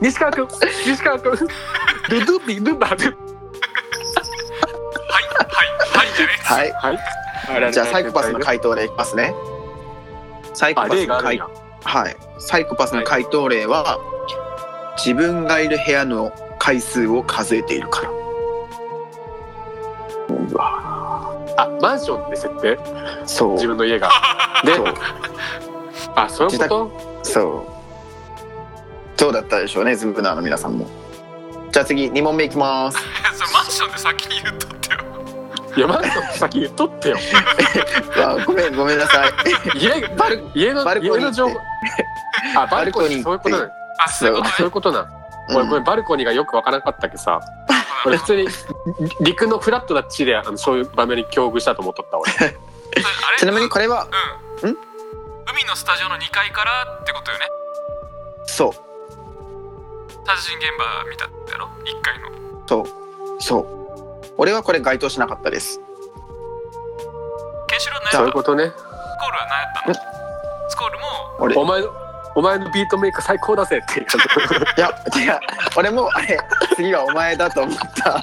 西川君西川君ルドゥビルバルはいはいはいじゃねはい。はいじゃあサイコパスの回答例いきますね。サイコあパスの回はい。サイコパスの回答例は、自分がいる部屋の回数を数えているから。うわ。あマンションで設定？そう。自分の家がで？そう。あそういうこと？そう。そうだったでしょうね、ズブナーの皆さんも。じゃあ次、2問目いきます。い [LAUGHS] やそれマンションで先に言っとってよ。いやマンションって先言っとってよ。[LAUGHS] あごめん、ごめんなさい。家バル家のバルコニー家の情報。あバルコニーそういうことあそういうことね。そう。いうことな。ん。俺これバルコニーがよくわからなかったけどさ。[LAUGHS] 俺普通に陸のフラットな地であのそういう場面に境遇したと思っとった俺。ちなみにこれは、うん。ん？海のスタジオの2階からってことよね。そう、殺人現場見たやろ？1階のそう、そう。俺はこれ該当しなかったです。ケンシロウやったいうことねスコールは何やったの？スコールも？俺、お前のお前のビートメイク最高だぜってい [LAUGHS] や、違う。俺も、あれ、次はお前だと思った。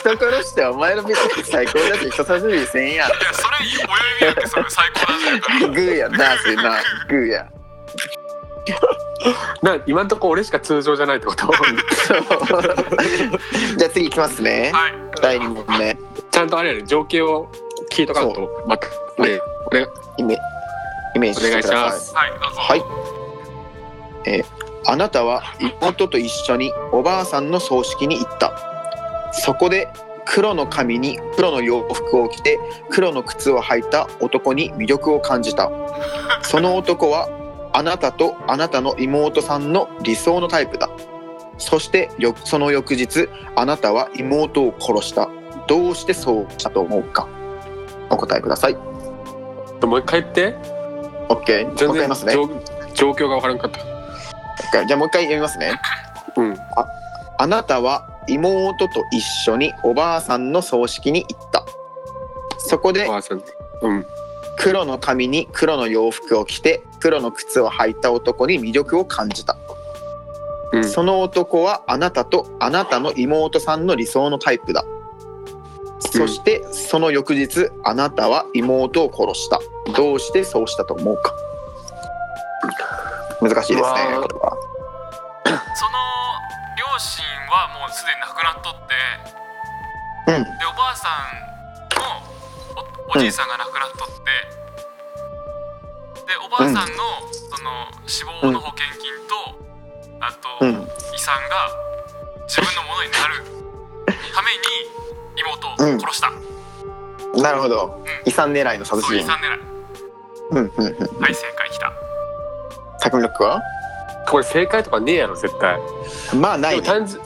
人殺してお前のビッグ最高だって人差し指せんやん。いやそれ親指やってそれ最高だぜグーやな、それな。グーや。な今んとこ俺しか通常じゃないってこと？[LAUGHS] じゃあ次いきますね。はい第2問目。ちゃんとあれやね情景を聞いとかんとまたね俺イメイメージお願いししてください。ますはいどうぞはい。えーあなたは妹と一緒におばあさんの葬式に行った。そこで黒の髪に黒の洋服を着て黒の靴を履いた男に魅力を感じた。その男はあなたとあなたの妹さんの理想のタイプだ。そしてよその翌日あなたは妹を殺した。どうしてそうしたと思うか。お答えください。ともう一回言って。OK もう一回言いますね？状状況が分からんかった。じゃあもう一回読みますね。うん。あなたは妹と一緒におばあさんの葬式に行った。そこでおばあさん。うん黒の髪に黒の洋服を着て黒の靴を履いた男に魅力を感じた、うん。その男はあなたとあなたの妹さんの理想のタイプだ。そしてその翌日あなたは妹を殺した。どうしてそうしたと思うか。難しいですね。これはその両親はもうすでに亡くなっとって。うん。でおばあさんのおおじいさんが亡くなっとって、でおばあさんのその死亡の保険金と、あと、うん。遺産が自分のものになるために妹を殺した、なるほど。遺産狙いの殺人。遺産狙い。うんうんうん。はい正解きた。タクミロックは？これ正解とかねえやろ絶対。まあないね。単純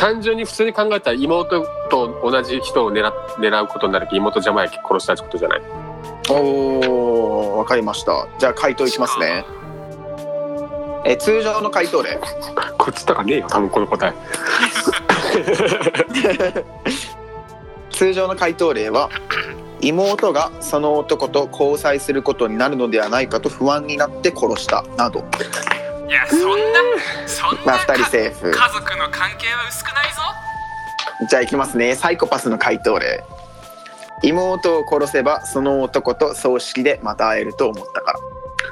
単純に普通に考えたら妹と同じ人を狙っ狙うことになるけど妹邪魔やき殺したってことじゃない？おーわかりました。じゃあ回答いきますね。え通常の回答例。こっちとかねえよ多分この答え。[LAUGHS] 通常の回答例は妹がその男と交際することになるのではないかと不安になって殺したなどいやそんなそんなまあ2人かセーフ。家族の関係は薄くないぞ。じゃあいきますね。サイコパスの回答例。妹を殺せばその男と葬式でまた会えると思ったから。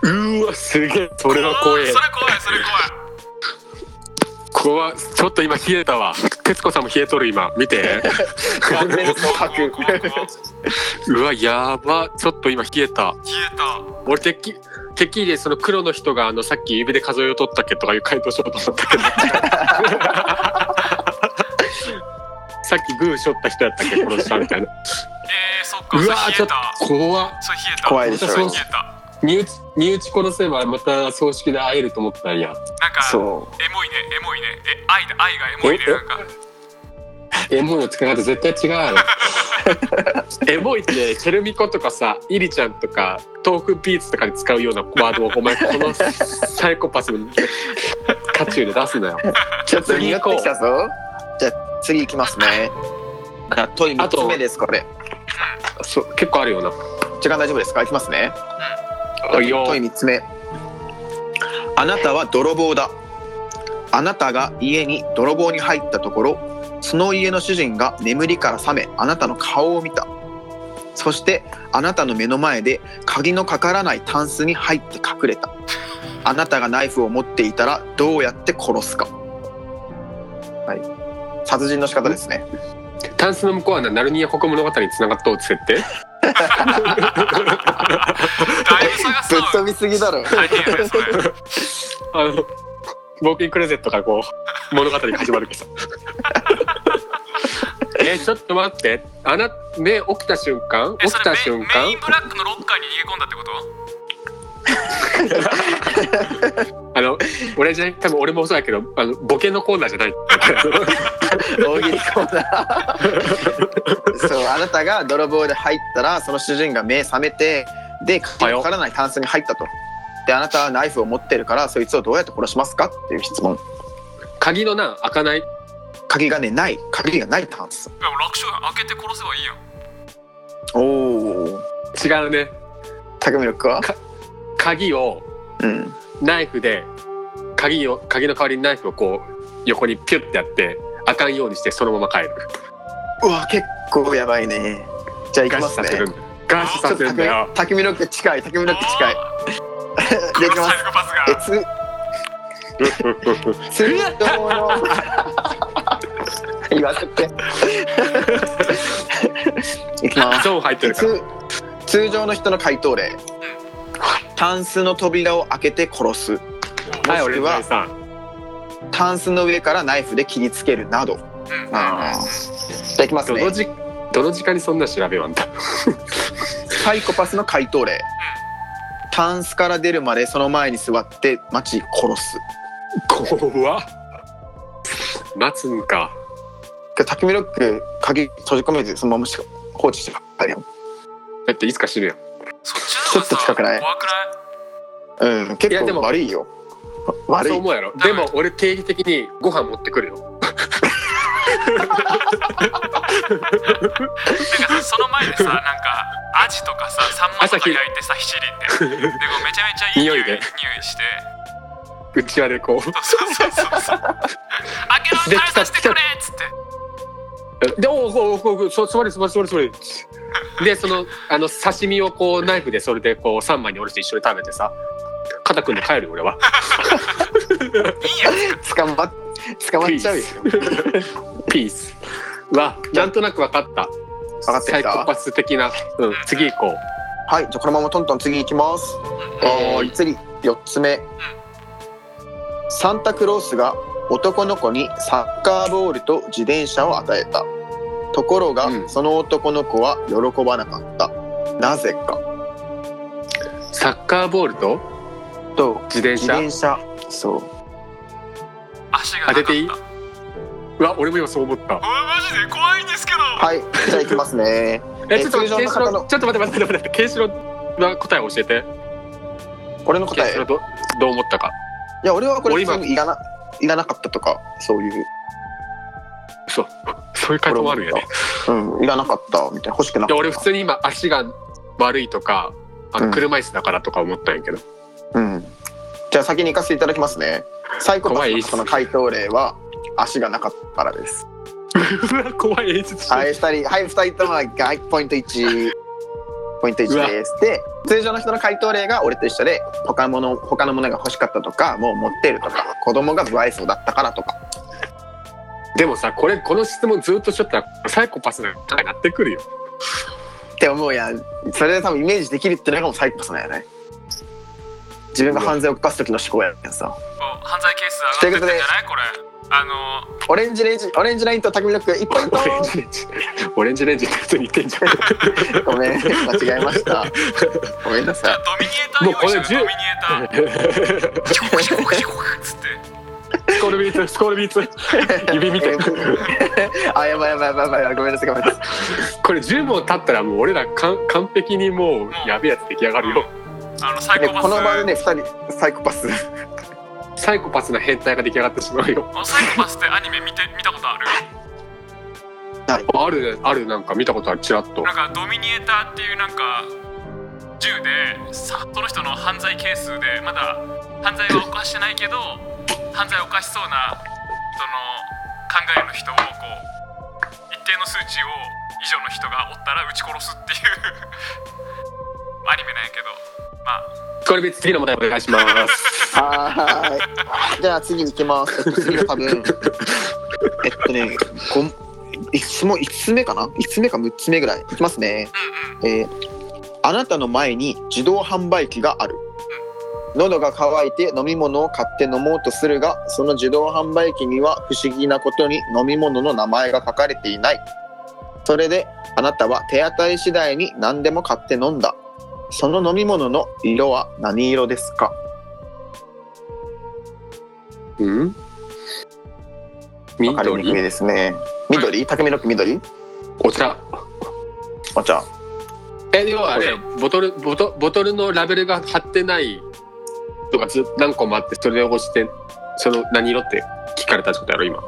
うーわすげえ。それは怖え。それ怖いそれ怖い。ちょっと今冷えたわ。徹子さんも冷えとる今。見て。[LAUGHS] [LAUGHS] うわやば。ちょっと今冷えた。消えた。俺てっきてっきりでその黒の人があのさっき指で数えを取ったっけとかいう回答しようと思ったけど。さっきグーしょった人やったっけ殺したみたいな。えー、そっか。うわちょっと怖っ。それ冷えた。怖いでしょ冷えた。身内身内殺せばまた葬式で会えると思ったんや。なんかそエモいねエモいね。え愛だ愛がエモいね。え？なんかエモいの使い方絶対違うやろエモいってチェルミコとかさイリちゃんとかトークビーツとかに使うよ。うなワードをお前このサイコパスの渦中で出すなよ。ちょっと苦ってきたぞじゃあ次いきますねあ問い3つ目ですこれそう結構あるよ。な時間大丈夫ですかいきますねあいいよ。問い3つ目あなたは泥棒だあなたが家に泥棒に入ったところその家の主人が眠りから覚めあなたの顔を見た。そしてあなたの目の前で鍵のかからないタンスに入って隠れた。あなたがナイフを持っていたらどうやって殺すか。はい。殺人の仕方ですね。タンスの向こうはなナルニア国物語に繋がっとうって設定？だいぶ探すのぶっ飛びすぎだろ。[LAUGHS] あの冒険クレゼットがこう物語が始まるけど。[LAUGHS] えちょっと待って。あな目起きた瞬間？起きた瞬間？ンメインブラックのロッカーに逃げ込んだってこと？あの俺じゃ多分俺もそうやけどあのボケのコーナーじゃない。大喜利コーナー。そうあなたが泥棒で入ったらその主人が目覚めてでかからないタンスに入ったとであなたはナイフを持ってるからそいつをどうやって殺しますかっていう質問。鍵のな開かない？鍵がねない。鍵がないタンス。いや楽勝開けて殺せばいいやん。おお違うね。匠力は？鍵をうん。ナイフで鍵を鍵の代わりにナイフをこう横にピュッてやって開かんようにしてそのまま帰る。うわ結構やばいね。じゃあいきますね。ガシさせるんだガシさせるんだよ。匠匠力近い匠力近い [LAUGHS] でいきます。サイコパスえがつ通常の言わせていきます入ってるから通通常の人の回答例タンスの扉を開けて殺すもはい俺はタンスの上からナイフで切りつけるなどきますねどのじどの時間にそんな調べはんだサイコパスの回答例タンスから出るまでその前に座って待ち殺す。怖っ。待つんか。タキミロック鍵閉じ込めてそのまま放置してばっかりやん。だっていつか死ぬやん。そっちちょっと近くない？怖くない？うん結構いやでも悪いよ。悪い。そう思うやろ。でも俺定期的にご飯持ってくるよ [LAUGHS] かさその前でさなんかアジとかさサンマとか焼いてさ七輪で。でこうめちゃめちゃいい匂い匂いで。匂いして。うちわでこう。そうそうそうそう。[LAUGHS] 開けろで食べさせてくれっつって。でおおおおおそ座り座り座り座り。でそのあの刺身をこうナイフでそれでこう3枚におろして一緒に食べてさ。肩組んで帰るよ俺は。[LAUGHS] いいや [LAUGHS] 捕まっ捕まっちゃうよ。ピースはなんとなく分かった。分かってきた？サイコパス的な、うん、次行こう。はいじゃあこのままトントン次行きます。えー、次4つ目。サンタクロースが男の子にサッカーボールと自転車を与えた。ところが、うん。その男の子は喜ばなかった。なぜか。サッカーボールとと自転車？自転車。そう。足が当てていい？うわ俺も今そう思った。マジで？怖いんですけど。はいじゃあ行きますね。えちょっとケンシロちょっと待って待って待って待ってケンシロウの答え教えて。これの答え。いケンシロウどどう思ったか。や俺はこれ俺今普通にいらないらなかったとかそういう。そうそういう回答もあるよね。うんいらなかったみたいな。欲しくなかった。いや俺普通に今足が悪いとかあうん。の車椅子だからとか思ったんやけど、うん。じゃあ先に行かせていただきますね。サイコの回答例は足がなかったからです [LAUGHS] 怖い演出はい、二人、はい、二人とも、はい、ポイント1。ポイント1です。で、通常の人の回答例が俺と一緒で、他のもの、他のものが欲しかったとか、もう持ってるとか、子供が不愛想だったからとか。でもさこれこの質問ずっとしとったらサイコパスななってくるよって思うやん。それで多分イメージできるってのがもうサイコパスなんやね。自分が犯罪を犯す時の思考やんさ。犯罪係数上がってってんじゃない？これあのオレンジレンジ、オレンジラインと匠の句1ポイントオレンジレンジオレンジレンジって普通に言ってんじゃん [LAUGHS] ごめん、間違えました。ごめんなさい。ドミニエーターもうこれ用意してるドミニエーターつってスコールビーツスコールビーツ [LAUGHS] 指見てあ、やばいやばいやばいやばい。ごめんなさい、ごめんなさい。これ10問経ったらもう俺らかん完璧にもうやべえやつ出来上がるよあのサイでコパスこの場でね、二人、サイコパス。サイコパスな変態が出来上がってしまうよ。サイコパスってアニメ見て見たことある？あるあるなんか見たことあるチラッと。なんかドミニエーターっていうなんか銃でさその人の犯罪係数でまだ犯罪は犯してないけど犯罪を犯しそうなその考えの人をこう一定の数値を以上の人がおったら撃ち殺すっていう [LAUGHS] アニメなんやけどまあスコールビーツ次の問題お願いしますはーい。じゃあ次に行きます。えっと、次は多分、えっとね、ご一もう5つ目かな ?5 つ目か6つ目ぐらい。いきますね。えーあなたの前に自動販売機がある。喉が渇いて飲み物を買って飲もうとするが、その自動販売機には不思議なことに飲み物の名前が書かれていない。それであなたは手当たり次第に何でも買って飲んだ。その飲み物の色は何色ですか？うん？わかりにくい緑ですね。緑？匠の木緑？お茶。お茶。え要はあれボトルボトボトルのラベルが貼ってないとかず何個もあってそれを押してその何色って聞かれたってことやろ今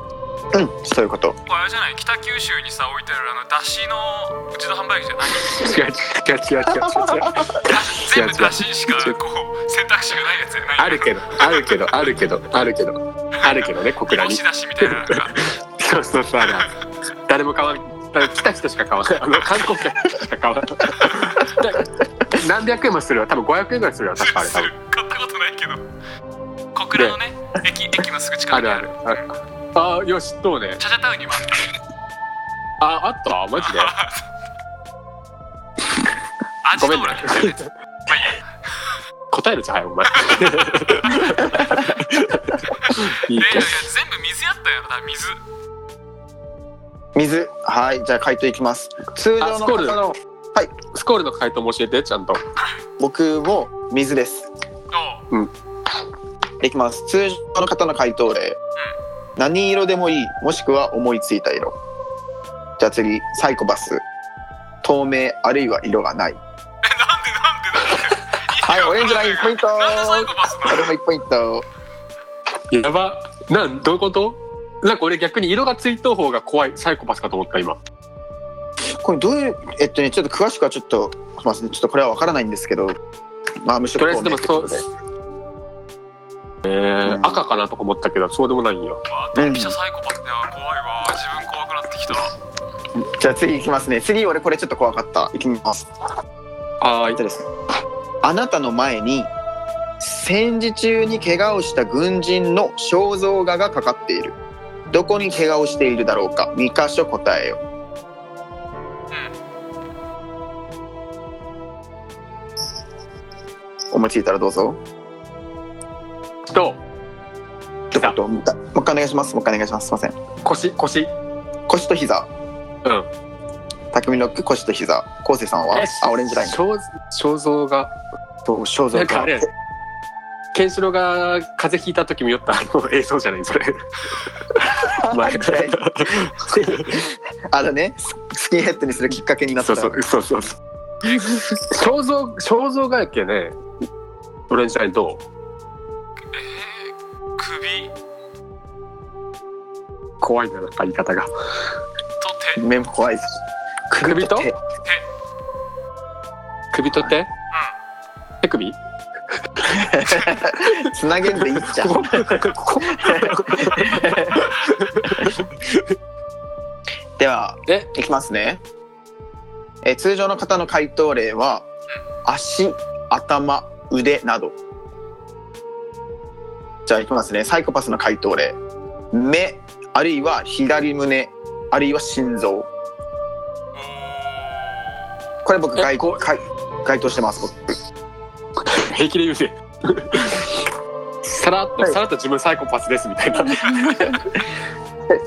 うん、そういうこと。これあれじゃない？北九州にさ置いてあるあのだしの自動販売機じゃない？違う違う違う違う。違う違うあ全部だししかこう選択肢がないやつやないあるけどあるけどあるけどあるけどあるけどね [LAUGHS] 小倉に。みたいなそうそうそう。ある。誰も買わん。だ来た人しか買わないあの観光客しか買わない [LAUGHS] だ何百円もするよ多分500円ぐらいするよ確かあれ多分。買ったことないけど。小倉のね駅駅のすぐ近くにあるあるあるああよしどうね。チャチャタウンにもあったああった？マジで？[LAUGHS] 味ドーラみたいなやつまあいいや答えるじゃんお前。[LAUGHS] いいやいや全部水やったやろな水。水。はい、じゃあ回答いきます。通常のあスコール。方のスコールの回答も教えてちゃんと。[LAUGHS] 僕も水です。おう。いきます。通常の方の回答例。何色でもいい、もしくは思いついた色。じゃあ次、サイコパス。透明あるいは色がない。えなんでなんでなんで？はいオレンジラインポイント。なんでサイコパスなこれも1ポイント。やば。なんどういうこと？なんか俺逆に色がついた方が怖い。サイコパスかと思った今。これどういうえっとねちょっと詳しくはちょっとすいません。ちょっとこれは分からないんですけど。まあ無色とりあえずでもそうえーうん赤かなとか思ったけどそうでもないんよ。わドンピシャサイコパスでは怖いわ。自分怖くなってきた。じゃあ次いきますね。次俺これちょっと怖かった。いきます。はーい。えっとですね。あなたの前に戦時中に怪我をした軍人の肖像画がかかっている。どこに怪我をしているだろうか。2箇所答えよ思いついたらどうぞともう一回お願いします。もう一回お願いします。すいません。腰腰。腰と膝。うん。匠の句腰と膝。昴生さんはあオレンジライン。肖肖像が。そう肖像画なんかあれケンシロウが風邪ひいた時見よったあの映像じゃないそれ。[LAUGHS] 前。[LAUGHS] あのねススキンヘッドにするきっかけになった。そうそうそうそう。そう肖像肖像画やっけね。オレンジラインどう？えー、首怖いななんか言い方が。と手。目も怖いです。首と？手。首と手？手首？[LAUGHS] つなげんでいいじゃん。[LAUGHS] ではえいきますね。えー通常の方の回答例は足頭腕など。じゃあいきますね。サイコパスの回答例。目あるいは左胸あるいは心臓。おこれ僕該えこ該該当してます僕。[LAUGHS] 平気で言うねさらっと、はい。さらっと自分サイコパスですみたいな。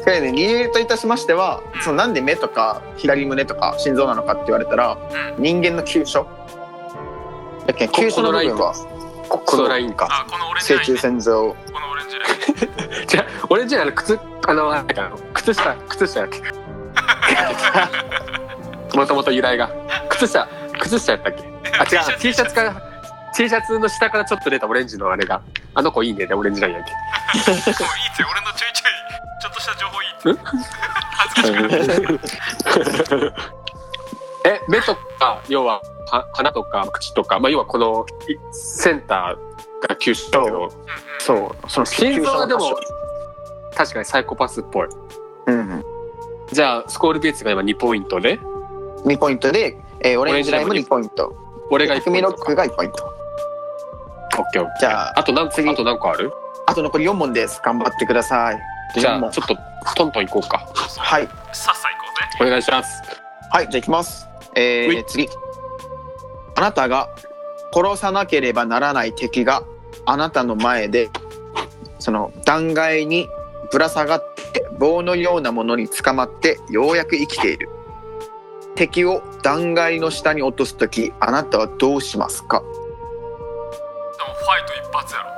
でね理由といたしましてはそのなんで目とか左胸とか心臓なのかって言われたら人間の急所。だっけこ急所の部分はここのラインか。正中線上 [LAUGHS] じゃあ俺じゃあの靴あのなんか靴下靴下やっけ？[LAUGHS] もともと由来が。靴下靴下やったっけ？あ違う。[LAUGHS] T シャツから T シャツの下からちょっと出たオレンジのあれがあの子いいねでオレンジラインやっけ？もういいって俺のちょいちょいちょっとした情報いいって。恥ずかしくない。え目とか要はは鼻とか口とか、まあ、要はこのいセンターが九州だけど。そう。その心臓はでも確かにサイコパスっぽい。うんじゃあスコールビーツが今2ポイントで。2ポイントで、えーオレンジラインも2ポイント。俺が1ポ匠ロックイントかが1ポイント。オッケーじゃああと何次。あと何個ある？あと残り4問です。頑張ってください。じゃあちょっとトントンいこうか。はい。さっさ行こうぜお願いします。はいじゃあいきます。えー、次。あなたが殺さなければならない敵があなたの前でその断崖にぶら下がって棒のようなものに捕まってようやく生きている。敵を断崖の下に落とす時あなたはどうしますか？でもファイト一発やろ。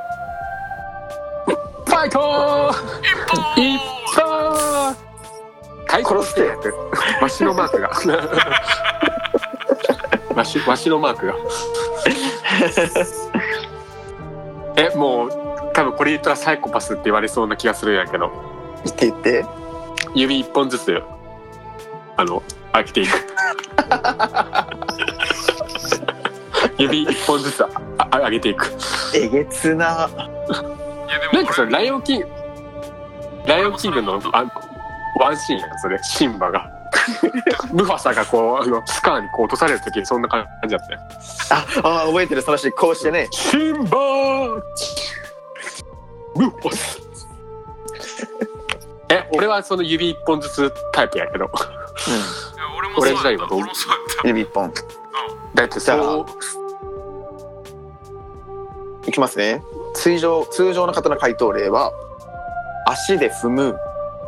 ファイト一発対抗殺してわしのマークが。[LAUGHS] わしわしのマークがえもう多分これ言ったらサイコパスって言われそうな気がするんやけど。言って言って。指一本ずつ。あの開けていく。[LAUGHS] 指一本ずつああ上げていく。えげつな。なんかそれライオンキングライオンキングのあワンシーンやんそれ。シンバが [LAUGHS] ムファサがこうあのスカーにこう落とされる時にそんな感じだったよ。ああ覚えてるそのシーンこうしてね。シンバームファサ。え俺はその指一本ずつタイプやけど。俺もそうやったオレンジラインはどう？俺もそうやった。指一本。だってそう。いきますね。通常通常の方の回答例は足で踏む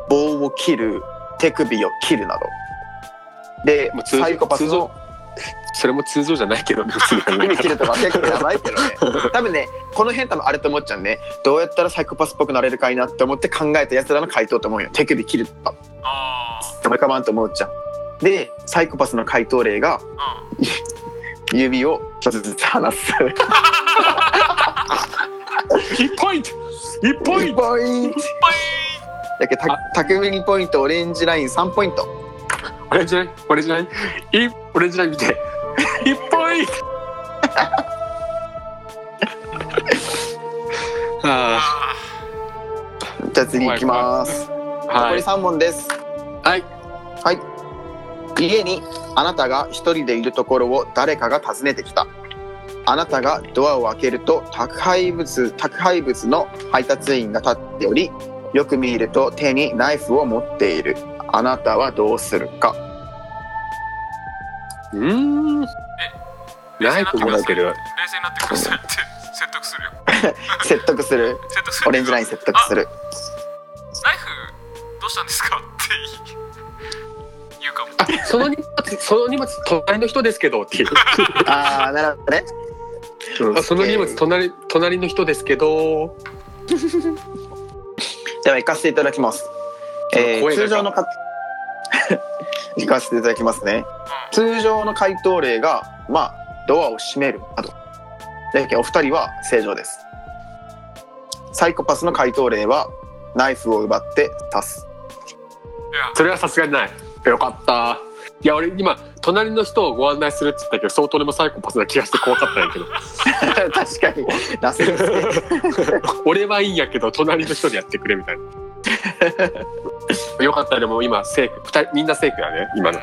棒を切る手首を切るなどでもう通常サイコパスのそれも通常じゃないけどね普通に考え指たら切るとか結構やばいけどね。多分ねこの辺多分あれと思っちゃうね。どうやったらサイコパスっぽくなれるかいなって思って考えたやつらの回答と思うよ。手首切ると。かあ思い浮かばんと思っちゃう。でサイコパスの回答例があうん。指を一つずつ話す。1ポイント。1ポイント。ポイント。ポイだけどた匠2ポイントオレンジライン3ポイントオレンジラインオレンジラインい？いオレンジライン見て。1ポイントああじゃあ次行きます。ー残りはい。3問です。はい。はい。家にあなたが一人でいるところを誰かが訪ねてきた。あなたがドアを開けると宅配物宅配物の配達員が立っておりよく見ると手にナイフを持っているあなたはどうするか。うーん。ナイフ持ってる冷静になってくださいって説得するよ。[LAUGHS] 説得する？説得する？オレンジライン説得する。ナイフどうしたんですかって言うかも。あその荷物 [LAUGHS] その荷物隣の人ですけどっていう、ああなるほどね。うんその荷物隣隣の人ですけど。[LAUGHS] では行かせていただきます、えー通常のか [LAUGHS] 行かせていただきますね。通常の回答例がまあドアを閉めるなどだけどお二人は正常です。サイコパスの回答例はナイフを奪って刺す。それはさすがにない。よかった。いや俺今隣の人をご案内するって言ったけど相当でもサイコパスな気がして怖かったんやけど。[LAUGHS] 確かに。[LAUGHS] 俺はいいんやけど隣の人でやってくれみたいな [LAUGHS] よかったでも今セーフ。二人みんなセーフやね今の。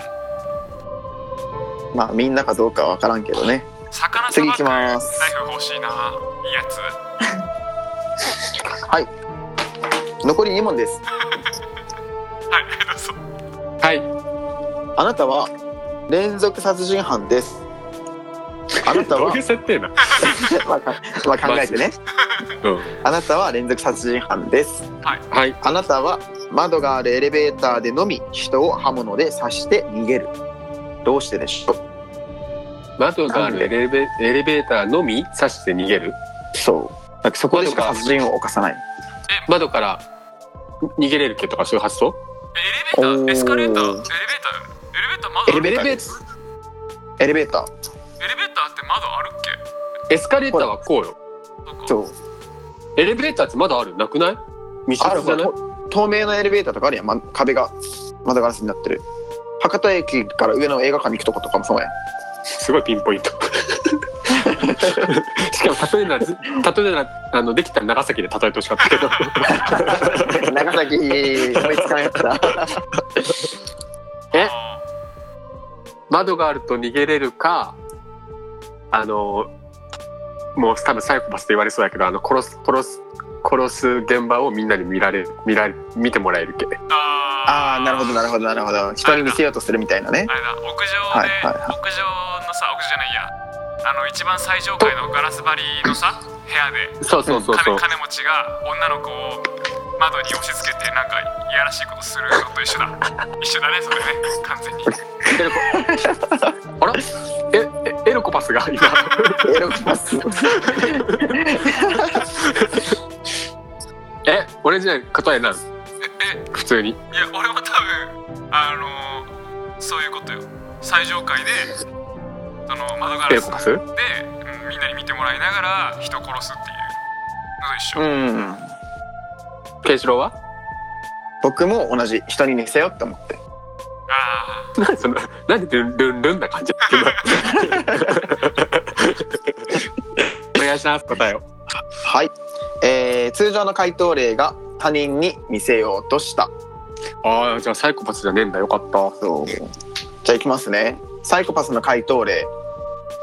まあみんなかどうかは分からんけどね。魚さ次行きばくナイますフ欲しいな。いいやつ。[LAUGHS] はい。残り2問です。[LAUGHS] はいどうぞ。はい。あなたは連続殺人犯です。あなたはどういう設定なまあかまあ考えてね。うんあなたは連続殺人犯です。はい。あなたは窓があるエレベーターでのみ人を刃物で刺して逃げる。どうしてでしょう？窓があるエレベエレベーターのみ刺して逃げる？そう。だってそこでしか殺人を犯さない。窓から。逃げれるけとかそういう発想？エレベータおー。ーエスカレーター？エレベーター？エレベーター窓あるエレベーターエレベです。エレベーター。エレベーターって窓あるっけ？エスカレーターはこうよ。そこそう。エレベーターってまだある？なくない？密室ある。じゃない？と透明なエレベーターとかあるやん、ま、壁が窓ガラスになってる。博多駅から上の映画館に行くとことかもそうやん。すごいピンポイント。[LAUGHS] しかも例えならず例えならあのできたら長崎で例えてほしかったけど。[LAUGHS] 長崎思いつかんやった。え？あ窓があると逃げれるかあのもう多分サイコパスと言われそうやけどあの殺す殺す殺す現場をみんなに見られる見られ見てもらえるけ。ー。あああなるほどなるほどなるほど。人に見せようとするみたいなね。あれだ屋上で、はいはいはい。屋上のさ屋上じゃないや。あの一番最上階のガラス張りのさ部屋でそうそうそうそう。金金持ちが女の子を窓に押し付けてなんかいやらしいことするのと一緒だ。一緒だねそれね。完全に。[LAUGHS] あらええエロコパスが今。エロパス。え俺じゃ答えなん？え普通に。えいや俺も多分あのそういうことよ。最上階でその窓ガラスで、エロコパス？うん、みんなに見てもらいながら人を殺すっていうのと一緒、うん。ケンシロウは？僕も同じ。人に見せようって思って。あ何その何でルンルンルンな感じお願いします答えをはい、えー通常の回答例が他人に見せようとした。ああじゃあサイコパスじゃねえんだ。よかった。そう。じゃあいきますね。サイコパスの回答例。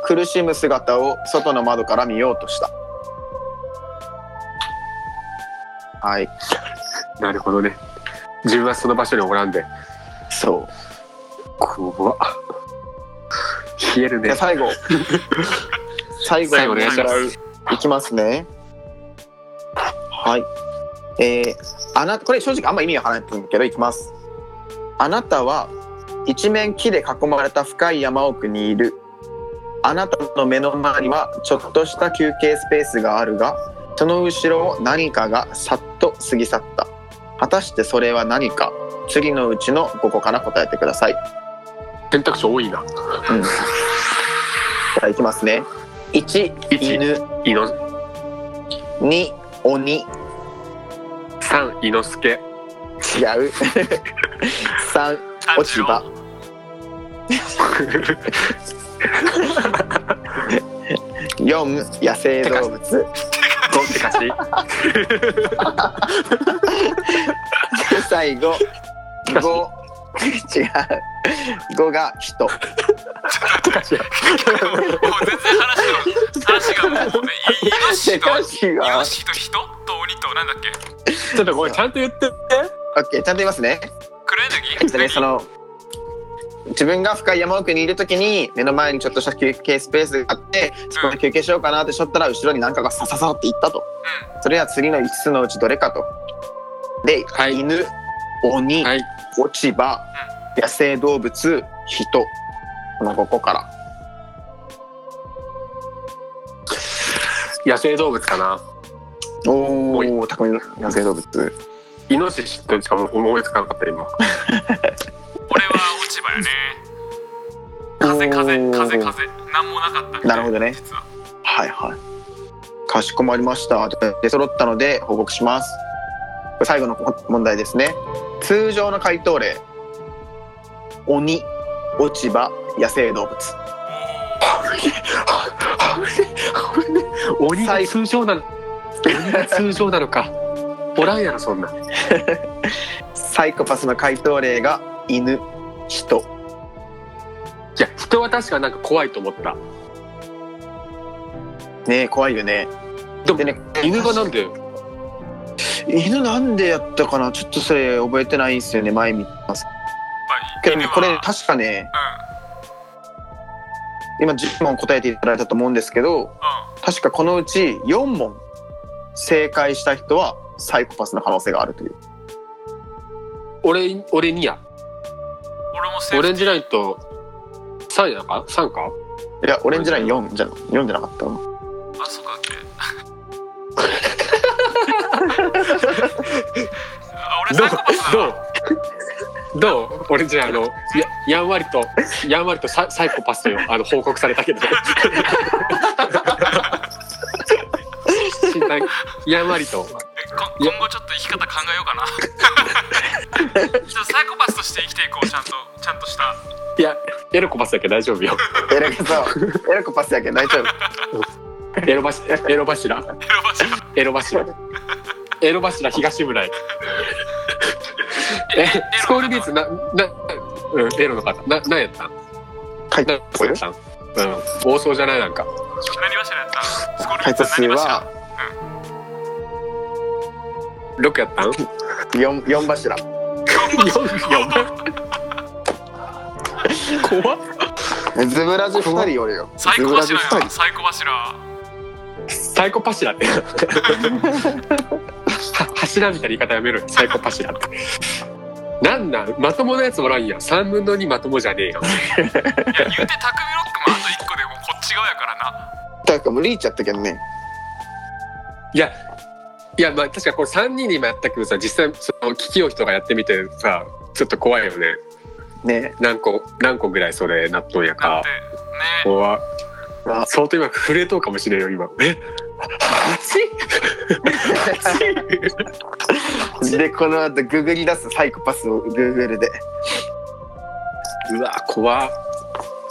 苦しむ姿を外の窓から見ようとした。はい。[LAUGHS] なるほどね。自分はその場所におらんでそう。怖っ。冷えるね。最後。[LAUGHS] 最後最後お願いします。いきますね。はい。えー、あなこれ正直あんま意味わからないんだけどいきます。あなたは一面木で囲まれた深い山奥にいる。あなたの目の前にはちょっとした休憩スペースがあるがその後ろを何かがさっと過ぎ去った果たしてそれは何か？次のうちの5個から答えてください。選択肢多いな。うん。じゃあいきますね。1一。犬。いの2鬼。三伊之助違う。[LAUGHS] 3落ち葉。4野生動物五ってかし [LAUGHS] 最後。5違う。5が人。ってかしやもう全然話が話がもうねいイノシシとイノシシと人と鬼となんだっけ？ちょっとごめんちゃんと言って。オッケーちゃんと言いますね。黒柳？えっとねその自分が深い山奥にいる時に目の前にちょっとした休憩スペースがあってそこで休憩しようかなってしょったら後ろに何かがさささっていったと。それは次の5つのうちどれかと。で、はい。犬鬼、はい。落ち葉野生動物人。この5個から。野生動物かな。おお高めの野生動物。イノシシとしか思いつかなかった今。[LAUGHS] 俺は落ち葉やね。風風風風。なんもなかったみたいなるほどね。実は。はいはい。かしこまりました。出揃ったので報告します。これ最後の問題ですね。通常の回答例。鬼落ち葉野生動物。鬼が通常なの鬼が通常なのか。おらんやろそんな。ん [LAUGHS] サイコパスの回答例が犬人。いや人は確かなんか怖いと思った。ねえ怖いよね。でもでね犬がなんで？犬なんでやったかな？ちょっとそれ覚えてないんですよね前見ます。けどねこれ確かね今10問答えていただいたと思うんですけどうん。うん確かこのうち4問正解した人はサイコパスの可能性があるという。俺俺にや俺もセーフオレンジラインと3やなか？3か？いやオレンジライン4じゃ4じゃなかったの。あそうかっけ [LAUGHS] あ俺どうサイコパスだどう？どう？オレンジラインあのややんわりとやんわりとササイコパスとあの報告されたけど。[LAUGHS] 診断やんわりと。こ今後ちょっと生き方考えようかな。[LAUGHS] ちょっとサイコパスとして生きていこうちゃんと。ちゃんとした。いやエロコパスだけど大丈夫よ。エロそうエロコパスやけど大丈夫。エロ柱エロ柱エロバシエロ柱エロ柱東村へえスコールビーツななうんエロの方。な何やったん？回何答やったん？うん。暴走じゃないなんか。何柱やったスコール回答数は6やったん？4四柱。怖っ。ズブラジ2人おるよ。サイコズブラジ2人。柱やサイコ柱サイコパシラって。は [LAUGHS] 柱みたいな言い方やめろよ。サイコパシラって。なんなん？まともなやつおらんやん。3分の2まともじゃねえやんいや言うてタクミロックもあと1個でもこっち側やからな。だからもうリーチやったけどね。いやいやまあ確かこれ3人に今やったけどさ実際その聞きよう人がやってみてさちょっと怖いよね。ね。何個何個ぐらいそれ納豆やか。怖っ。あ。相当今震えとうかもしれんよ今。え？でこの後ググり出すサイコパスをグーグルで。うわ怖っ。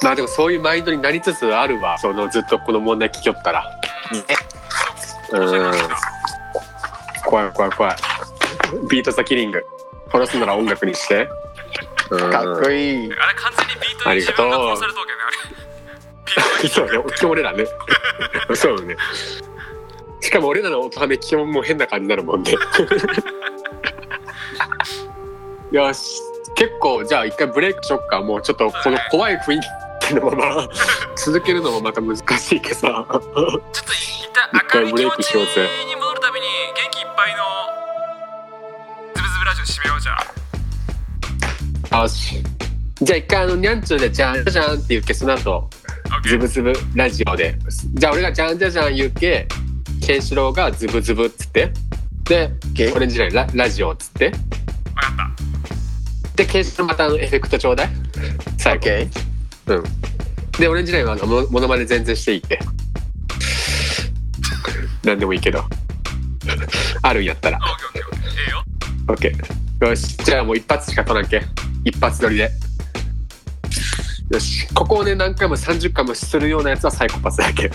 まあでもそういうマインドになりつつあるわ。そのずっとこの問題聞きよったら。うん怖い怖い怖い。ビート・ザ・キリング。殺すなら音楽にして。うん。かっこいい。あれ完全にビートに自分が殺されとうけどね。あ [LAUGHS] れそうね。俺らね。[LAUGHS] そうね。しかも俺らの音ハメ基本もう変な感じになるもんね。[LAUGHS] よし。結構じゃあ一回ブレイクしよっか。もうちょっとこの怖い雰囲気のまま続けるのもまた難しいけど。さちょっと一旦明るい気持ちに戻るためにズブズブラジオ締めようじゃ。あよし。じゃあ一回あのニャンチューでじゃんじゃんって言うけその後ズブズブラジオで。じゃあ俺がじゃんじゃじゃん言うけケンシロウがズブズブっつって。でケオレンジラインララジオっつって。分かった。でケンシロウまたあのエフェクトちょうだい。最後。オッケー。でオレンジラインはあのモモノマネ全然していいって。[LAUGHS] 何でもいいけど。あるんやったら OK よし。じゃあもう一発しか取らんけん一発撮りで。よし。ここをね何回も30回もするようなやつはサイコパスだけ。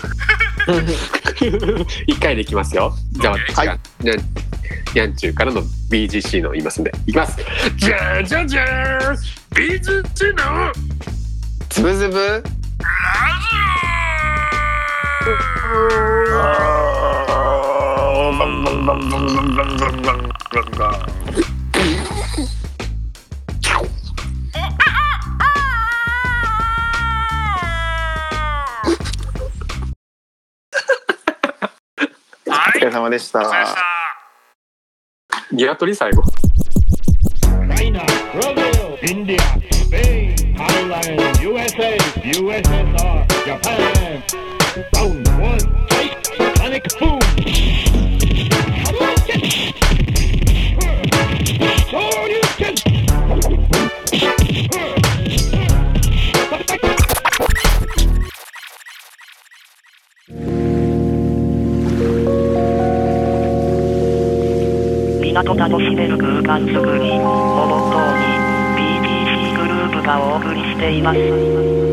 [LAUGHS] 一回でいきますよ。じゃあ私がにゃんやんちゅうからの BGC の言いますんで。いきます。じゃじゃじゃーん BGC のつぶつぶ。おはでした。ギラトリ最後。港楽しめる空間づくり」をモットーに BTC グループがお送りしています。